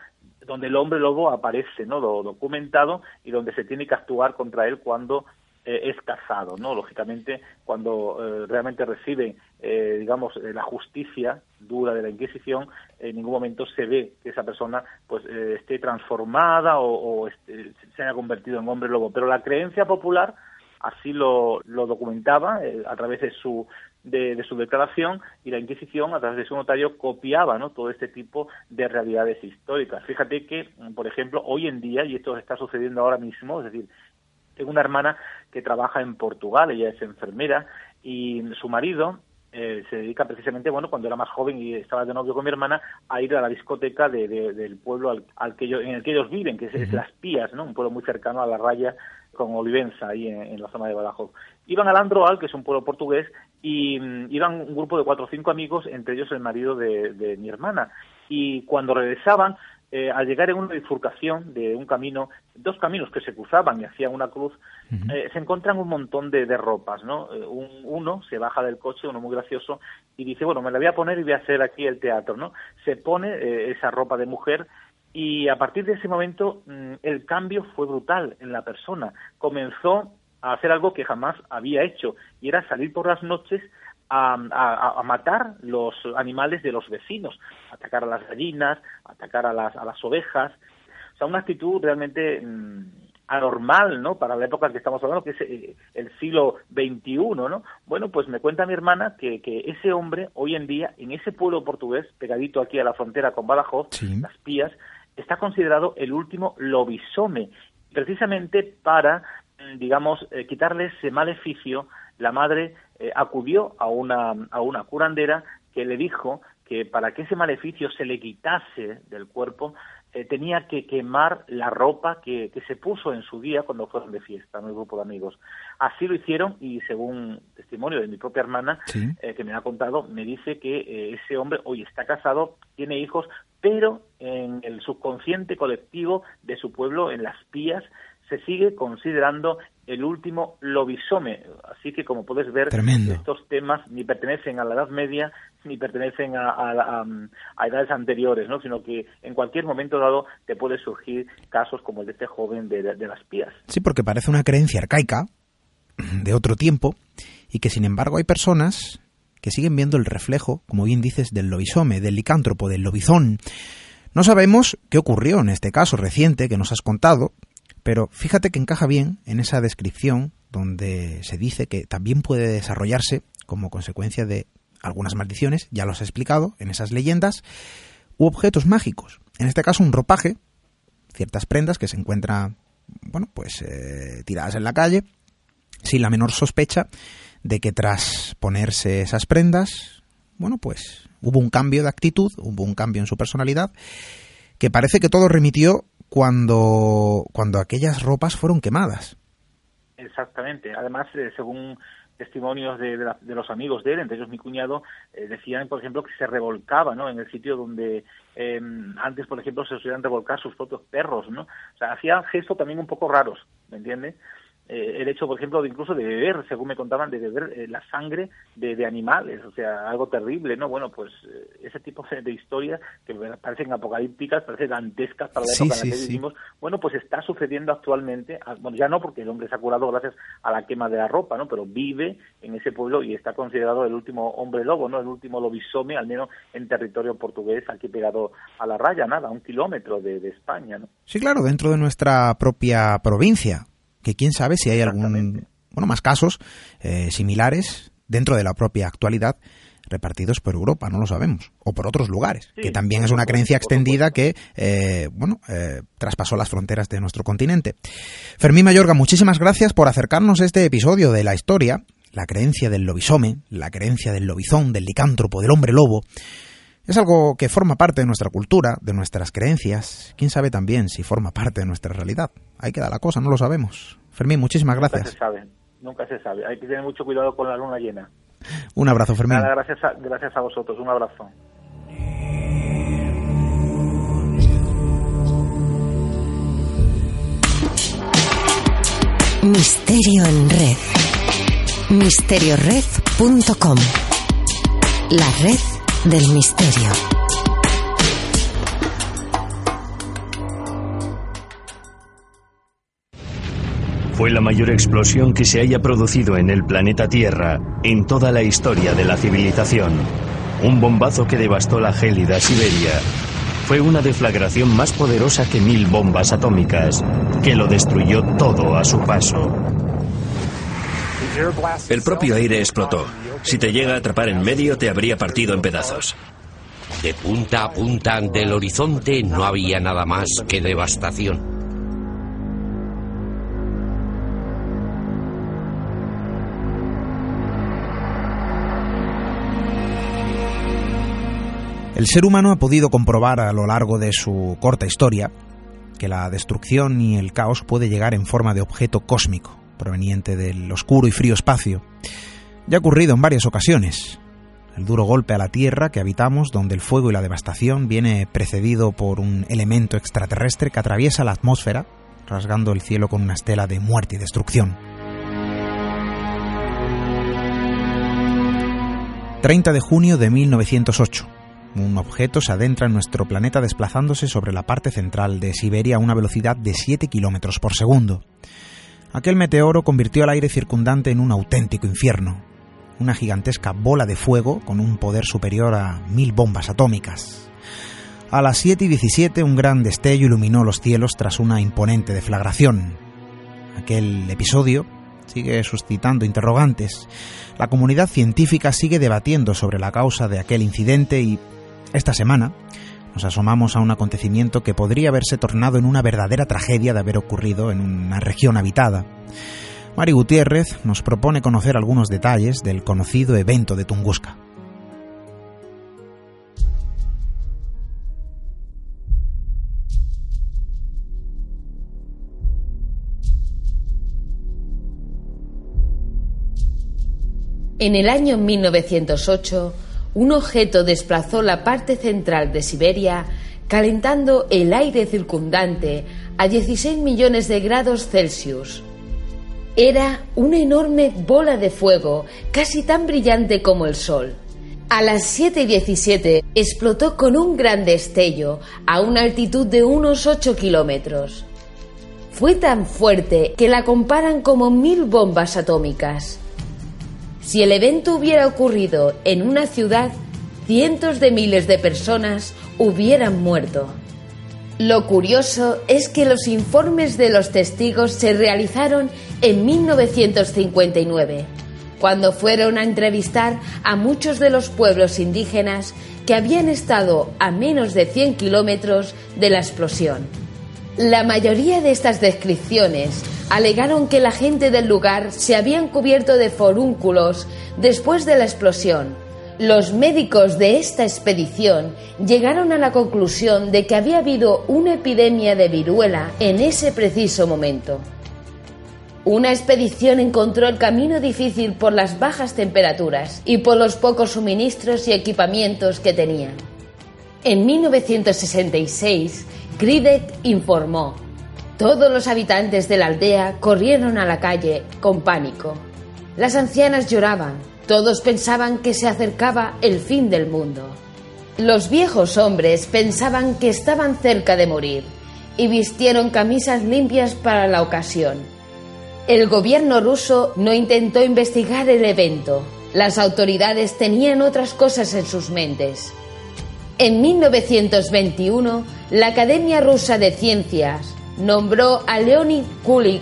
donde el hombre lobo aparece, ¿no? Lo documentado y donde se tiene que actuar contra él cuando eh, es casado, ¿no? Lógicamente, cuando eh, realmente recibe, eh, digamos, la justicia dura de la Inquisición, en ningún momento se ve que esa persona pues esté transformada o, se haya convertido en hombre lobo. Pero la creencia popular así lo, lo documentaba a través de su de, su declaración y la Inquisición a través de su notario copiaba ¿no? todo este tipo de realidades históricas. Fíjate que, por ejemplo, hoy en día, y esto está sucediendo ahora mismo, es decir, tengo una hermana que trabaja en Portugal, ella es enfermera, y su marido eh, se dedica precisamente, bueno, cuando era más joven y estaba de novio con mi hermana, a ir a la discoteca de, del pueblo al, que en el que ellos viven, que es, Las Pías, ¿no? Un pueblo muy cercano a la raya con Olivenza, ahí en, la zona de Badajoz. Iban al Androal, que es un pueblo portugués, y mm, iban un grupo de cuatro o cinco amigos, entre ellos el marido de, de mi hermana. Y cuando regresaban, eh, al llegar en una bifurcación de un camino, dos caminos que se cruzaban y hacían una cruz, eh, se encuentran un montón de, ropas, ¿no? Eh, uno se baja del coche, uno muy gracioso, y dice, bueno, me la voy a poner y voy a hacer aquí el teatro, ¿no? Se pone esa ropa de mujer y a partir de ese momento mm, el cambio fue brutal en la persona. Comenzó a hacer algo que jamás había hecho y era salir por las noches a, matar los animales de los vecinos, atacar a las gallinas, atacar a las, a las ovejas. O sea, una actitud realmente mm, anormal, ¿no? Para la época que estamos hablando, que es eh, el siglo XXI, ¿no? Bueno, pues me cuenta mi hermana que, que ese hombre, hoy en día, en ese pueblo portugués, pegadito aquí a la frontera con Badajoz, las Pías, está considerado el último lobisome, precisamente para, mm, digamos, eh, quitarle ese maleficio la madre eh, acudió a una, a una curandera que le dijo que para que ese maleficio se le quitase del cuerpo, eh, tenía que quemar la ropa que, que, se puso en su día cuando fueron de fiesta, el grupo de amigos. Así lo hicieron y según testimonio de mi propia hermana, eh, que me ha contado, me dice que ese hombre hoy está casado, tiene hijos, pero en el subconsciente colectivo de su pueblo, en las pías, se sigue considerando el último lobisome. Así que, como puedes ver, estos temas ni pertenecen a la Edad Media ni pertenecen a, edades anteriores, ¿no? sino que en cualquier momento dado te puede surgir casos como el de este joven de, de las pías. Sí, porque parece una creencia arcaica de otro tiempo y que, sin embargo, hay personas que siguen viendo el reflejo, como bien dices, del lobisome, del licántropo, del lobizón. No sabemos qué ocurrió en este caso reciente que nos has contado, pero fíjate que encaja bien en esa descripción donde se dice que también puede desarrollarse como consecuencia de algunas maldiciones, ya lo has explicado, en esas leyendas, u objetos mágicos. En este caso un ropaje, ciertas prendas que se encuentran, bueno, pues eh, tiradas en la calle, sin la menor sospecha de que tras ponerse esas prendas, bueno, pues hubo un cambio de actitud, hubo un cambio en su personalidad, que parece que todo remitió cuando, cuando aquellas ropas fueron quemadas. Exactamente. Además, eh, según testimonios de, los amigos de él, entre ellos mi cuñado, eh, decían, por ejemplo, que se revolcaba ¿no? en el sitio donde em, antes, por ejemplo, se solían revolcar sus propios perros. ¿no? O sea, hacían gestos también un poco raros, ¿me entiendes? Eh, el hecho, por ejemplo, de incluso de beber, según me contaban, de beber eh, la sangre de, animales, o sea, algo terrible, ¿no? Bueno, pues eh, ese tipo de, historias que parecen apocalípticas, parecen dantescas para la época en la que vivimos, bueno, pues está sucediendo actualmente, ah, bueno, ya no porque el hombre se ha curado gracias a la quema de la ropa, ¿no? Pero vive en ese pueblo y está considerado el último hombre lobo, ¿no? El último lobisome, al menos en territorio portugués, aquí pegado a la raya, nada, a un kilómetro de, de España, ¿no? Sí, claro, dentro de nuestra propia provincia que quién sabe si hay algún, bueno, más casos eh, similares dentro de la propia actualidad repartidos por Europa, no lo sabemos, o por otros lugares, que también es una creencia extendida que, eh, bueno, eh, traspasó las fronteras de nuestro continente. Fermín Mayorga, muchísimas gracias por acercarnos a este episodio de la historia, la creencia del lobisome, la creencia del lobizón, del licántropo, del hombre lobo. Es algo que forma parte de nuestra cultura, de nuestras creencias. Quién sabe también si forma parte de nuestra realidad. Ahí queda la cosa, no lo sabemos. Fermín, muchísimas gracias. Nunca se sabe, nunca se sabe. Hay que tener mucho cuidado con la luna llena. Un abrazo, Fermín. gracias, a, gracias a vosotros. Un abrazo. Misterio en red. Misteriored.com. La red del misterio. Fue la mayor explosión que se haya producido en el planeta Tierra en toda la historia de la civilización. Un bombazo que devastó la gélida Siberia. Fue una deflagración más poderosa que mil bombas atómicas, que lo destruyó todo a su paso. El propio aire explotó. Si te llega a atrapar en medio, te habría partido en pedazos. De punta a punta del horizonte no había nada más que devastación. El ser humano ha podido comprobar a lo largo de su corta historia que la destrucción y el caos puede llegar en forma de objeto cósmico, proveniente del oscuro y frío espacio. Ya ha ocurrido en varias ocasiones. El duro golpe a la Tierra que habitamos, donde el fuego y la devastación viene precedido por un elemento extraterrestre que atraviesa la atmósfera, rasgando el cielo con una estela de muerte y destrucción. 30 de junio de 1908. Un objeto se adentra en nuestro planeta desplazándose sobre la parte central de Siberia a una velocidad de 7 kilómetros por segundo. Aquel meteoro convirtió al aire circundante en un auténtico infierno, una gigantesca bola de fuego con un poder superior a mil bombas atómicas. A las 7 y 17 un gran destello iluminó los cielos tras una imponente deflagración. Aquel episodio sigue suscitando interrogantes. La comunidad científica sigue debatiendo sobre la causa de aquel incidente y esta semana nos asomamos a un acontecimiento que podría haberse tornado en una verdadera tragedia de haber ocurrido en una región habitada. Mari Gutiérrez nos propone conocer algunos detalles del conocido evento de Tunguska. En el año 1908, un objeto desplazó la parte central de Siberia, calentando el aire circundante a 16 millones de grados Celsius. Era una enorme bola de fuego, casi tan brillante como el Sol. A las 7.17 explotó con un gran destello a una altitud de unos 8 kilómetros. Fue tan fuerte que la comparan como mil bombas atómicas. Si el evento hubiera ocurrido en una ciudad, cientos de miles de personas hubieran muerto. Lo curioso es que los informes de los testigos se realizaron en 1959, cuando fueron a entrevistar a muchos de los pueblos indígenas que habían estado a menos de 100 kilómetros de la explosión. La mayoría de estas descripciones alegaron que la gente del lugar se habían cubierto de forúnculos después de la explosión. Los médicos de esta expedición llegaron a la conclusión de que había habido una epidemia de viruela en ese preciso momento. Una expedición encontró el camino difícil por las bajas temperaturas y por los pocos suministros y equipamientos que tenían. En 1966, Kridek informó, todos los habitantes de la aldea corrieron a la calle con pánico. Las ancianas lloraban, todos pensaban que se acercaba el fin del mundo. Los viejos hombres pensaban que estaban cerca de morir y vistieron camisas limpias para la ocasión. El gobierno ruso no intentó investigar el evento. Las autoridades tenían otras cosas en sus mentes. En 1921, la Academia Rusa de Ciencias nombró a Leonid Kulik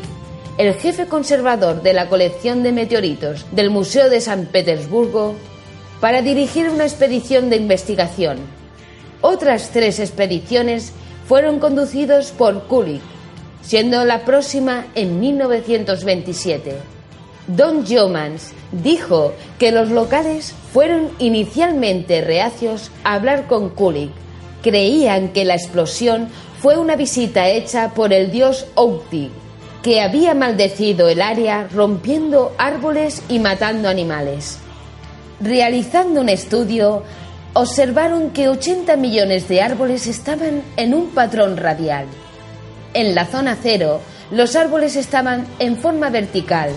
el jefe conservador de la colección de meteoritos del Museo de San Petersburgo para dirigir una expedición de investigación. Otras tres expediciones fueron conducidas por Kulik, siendo la próxima en 1927. Don Jomans dijo que los locales fueron inicialmente reacios a hablar con Kulik. Creían que la explosión fue una visita hecha por el dios Outi, que había maldecido el área rompiendo árboles y matando animales. Realizando un estudio, observaron que 80 millones de árboles estaban en un patrón radial. En la zona cero, los árboles estaban en forma vertical,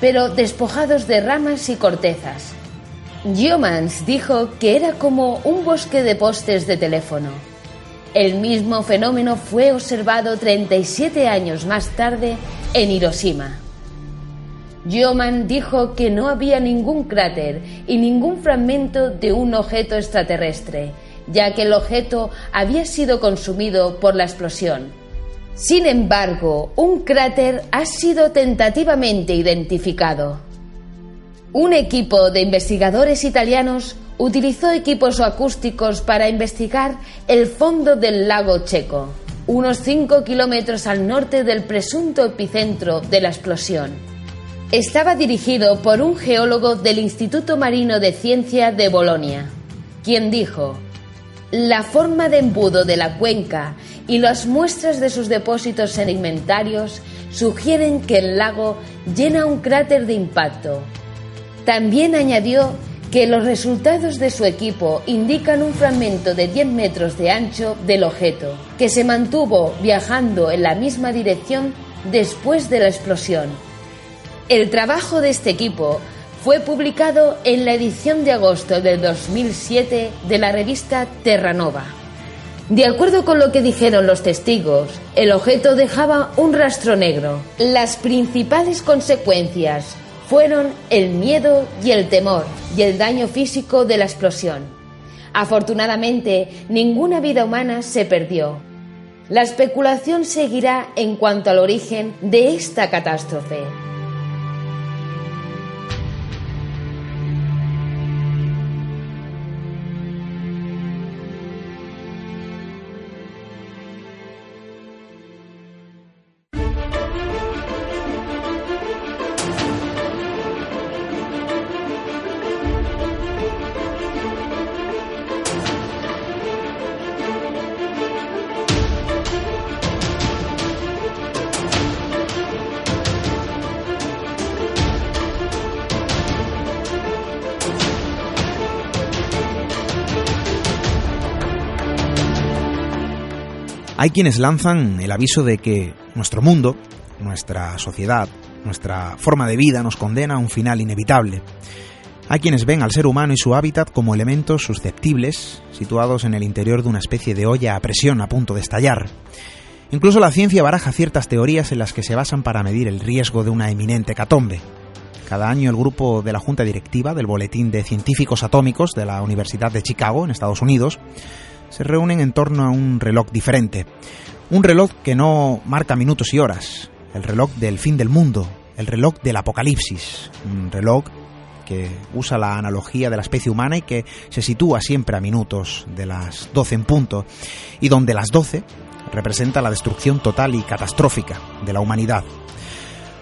pero despojados de ramas y cortezas. Giomans dijo que era como un bosque de postes de teléfono. El mismo fenómeno fue observado 37 años más tarde en Hiroshima. Gioman dijo que no había ningún cráter y ningún fragmento de un objeto extraterrestre, ya que el objeto había sido consumido por la explosión. Sin embargo, un cráter ha sido tentativamente identificado. Un equipo de investigadores italianos utilizó equipos acústicos para investigar el fondo del lago Checo, unos 5 kilómetros al norte del presunto epicentro de la explosión. Estaba dirigido por un geólogo del Instituto Marino de Ciencia de Bolonia, quien dijo, la forma de embudo de la cuenca y las muestras de sus depósitos sedimentarios sugieren que el lago llena un cráter de impacto. También añadió que los resultados de su equipo indican un fragmento de 10 metros de ancho del objeto, que se mantuvo viajando en la misma dirección después de la explosión. El trabajo de este equipo fue publicado en la edición de agosto del 2007 de la revista Terranova. De acuerdo con lo que dijeron los testigos, el objeto dejaba un rastro negro. Las principales consecuencias fueron el miedo y el temor y el daño físico de la explosión. Afortunadamente, ninguna vida humana se perdió. La especulación seguirá en cuanto al origen de esta catástrofe. Hay quienes lanzan el aviso de que nuestro mundo, nuestra sociedad, nuestra forma de vida nos condena a un final inevitable. Hay quienes ven al ser humano y su hábitat como elementos susceptibles, situados en el interior de una especie de olla a presión a punto de estallar. Incluso la ciencia baraja ciertas teorías en las que se basan para medir el riesgo de una eminente catombe. cada año el grupo de la Junta Directiva del Boletín de Científicos Atómicos de la Universidad de Chicago, en Estados Unidos, se reúnen en torno a un reloj diferente. Un reloj que no marca minutos y horas, el reloj del fin del mundo, el reloj del apocalipsis, un reloj que usa la analogía de la especie humana y que se sitúa siempre a minutos de las 12 en punto, y donde las 12 representa la destrucción total y catastrófica de la humanidad.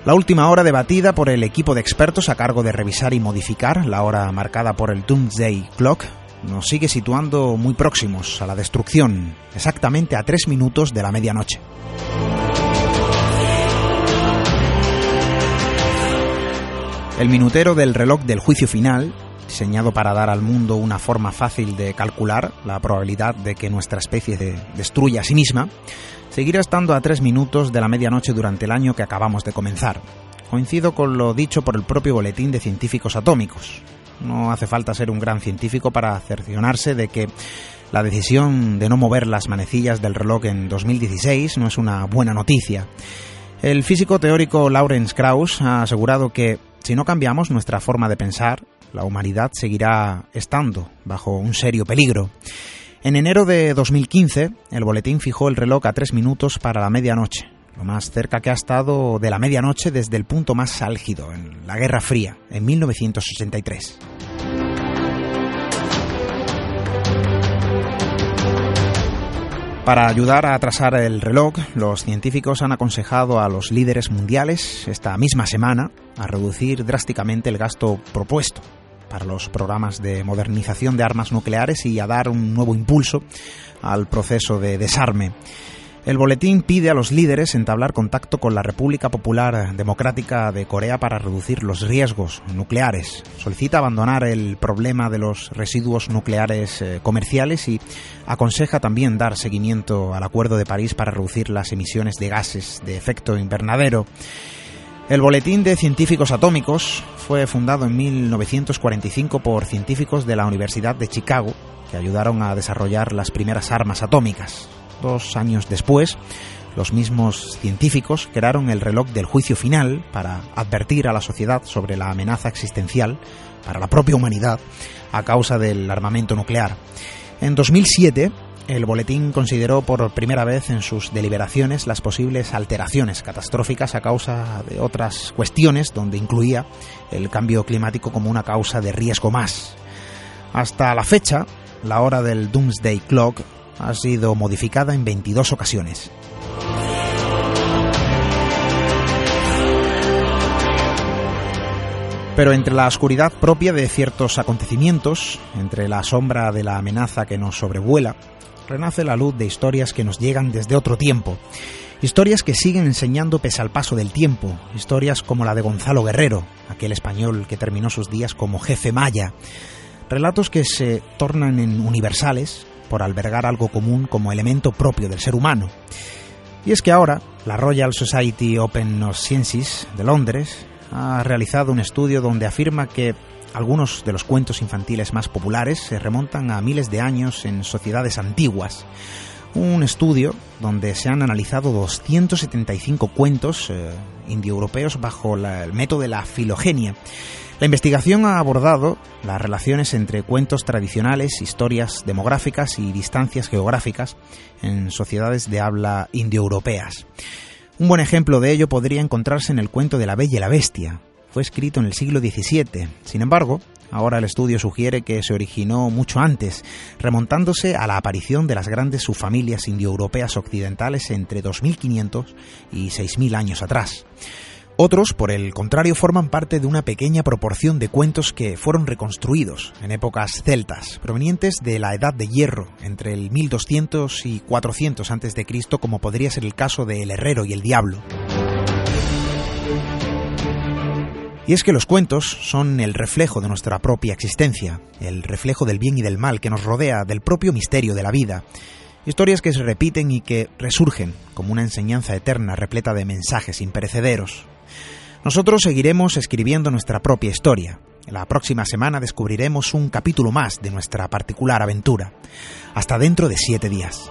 La última hora debatida por el equipo de expertos a cargo de revisar y modificar la hora marcada por el Doomsday Clock nos sigue situando muy próximos a la destrucción, exactamente a tres minutos de la medianoche. El minutero del reloj del juicio final, diseñado para dar al mundo una forma fácil de calcular la probabilidad de que nuestra especie se destruya a sí misma, seguirá estando a tres minutos de la medianoche durante el año que acabamos de comenzar. Coincido con lo dicho por el propio Boletín de Científicos Atómicos. No hace falta ser un gran científico para cerciorarse de que la decisión de no mover las manecillas del reloj en 2016 no es una buena noticia. El físico teórico Lawrence Krauss ha asegurado que si no cambiamos nuestra forma de pensar, la humanidad seguirá estando bajo un serio peligro. En enero de 2015, el boletín fijó el reloj a tres minutos para la medianoche, lo más cerca que ha estado de la medianoche desde el punto más álgido, en la Guerra Fría, en 1983. Para ayudar a atrasar el reloj, los científicos han aconsejado a los líderes mundiales esta misma semana a reducir drásticamente el gasto propuesto para los programas de modernización de armas nucleares y a dar un nuevo impulso al proceso de desarme. El boletín pide a los líderes entablar contacto con la República Popular Democrática de Corea para reducir los riesgos nucleares. Solicita abandonar el problema de los residuos nucleares eh, comerciales y aconseja también dar seguimiento al Acuerdo de París para reducir las emisiones de gases de efecto invernadero. El Boletín de Científicos Atómicos fue fundado en 1945 por científicos de la Universidad de Chicago que ayudaron a desarrollar las primeras armas atómicas. Dos años después, los mismos científicos crearon el reloj del juicio final para advertir a la sociedad sobre la amenaza existencial para la propia humanidad a causa del armamento nuclear. En 2007, el boletín consideró por primera vez en sus deliberaciones las posibles alteraciones catastróficas a causa de otras cuestiones, donde incluía el cambio climático como una causa de riesgo más. Hasta la fecha, la hora del Doomsday Clock ha sido modificada en 22 ocasiones. Pero entre la oscuridad propia de ciertos acontecimientos, entre la sombra de la amenaza que nos sobrevuela, renace la luz de historias que nos llegan desde otro tiempo. Historias que siguen enseñando pese al paso del tiempo. Historias como la de Gonzalo Guerrero, aquel español que terminó sus días como jefe maya. Relatos que se tornan en universales por albergar algo común como elemento propio del ser humano. Y es que ahora la Royal Society Open of Sciences de Londres ha realizado un estudio donde afirma que algunos de los cuentos infantiles más populares se remontan a miles de años en sociedades antiguas. Un estudio donde se han analizado 275 cuentos eh, indoeuropeos bajo el método de la filogenia. La investigación ha abordado las relaciones entre cuentos tradicionales, historias demográficas y distancias geográficas en sociedades de habla indoeuropeas. Un buen ejemplo de ello podría encontrarse en el cuento de la Bella y la Bestia, fue escrito en el siglo XVII. Sin embargo, ahora el estudio sugiere que se originó mucho antes, remontándose a la aparición de las grandes subfamilias indoeuropeas occidentales entre 2500 y 6000 años atrás. Otros, por el contrario, forman parte de una pequeña proporción de cuentos que fueron reconstruidos en épocas celtas, provenientes de la Edad de Hierro, entre el 1200 y 400 a.C., como podría ser el caso de El Herrero y el Diablo. Y es que los cuentos son el reflejo de nuestra propia existencia, el reflejo del bien y del mal que nos rodea, del propio misterio de la vida. Historias que se repiten y que resurgen como una enseñanza eterna repleta de mensajes imperecederos. Nosotros seguiremos escribiendo nuestra propia historia. La próxima semana descubriremos un capítulo más de nuestra particular aventura. Hasta dentro de siete días.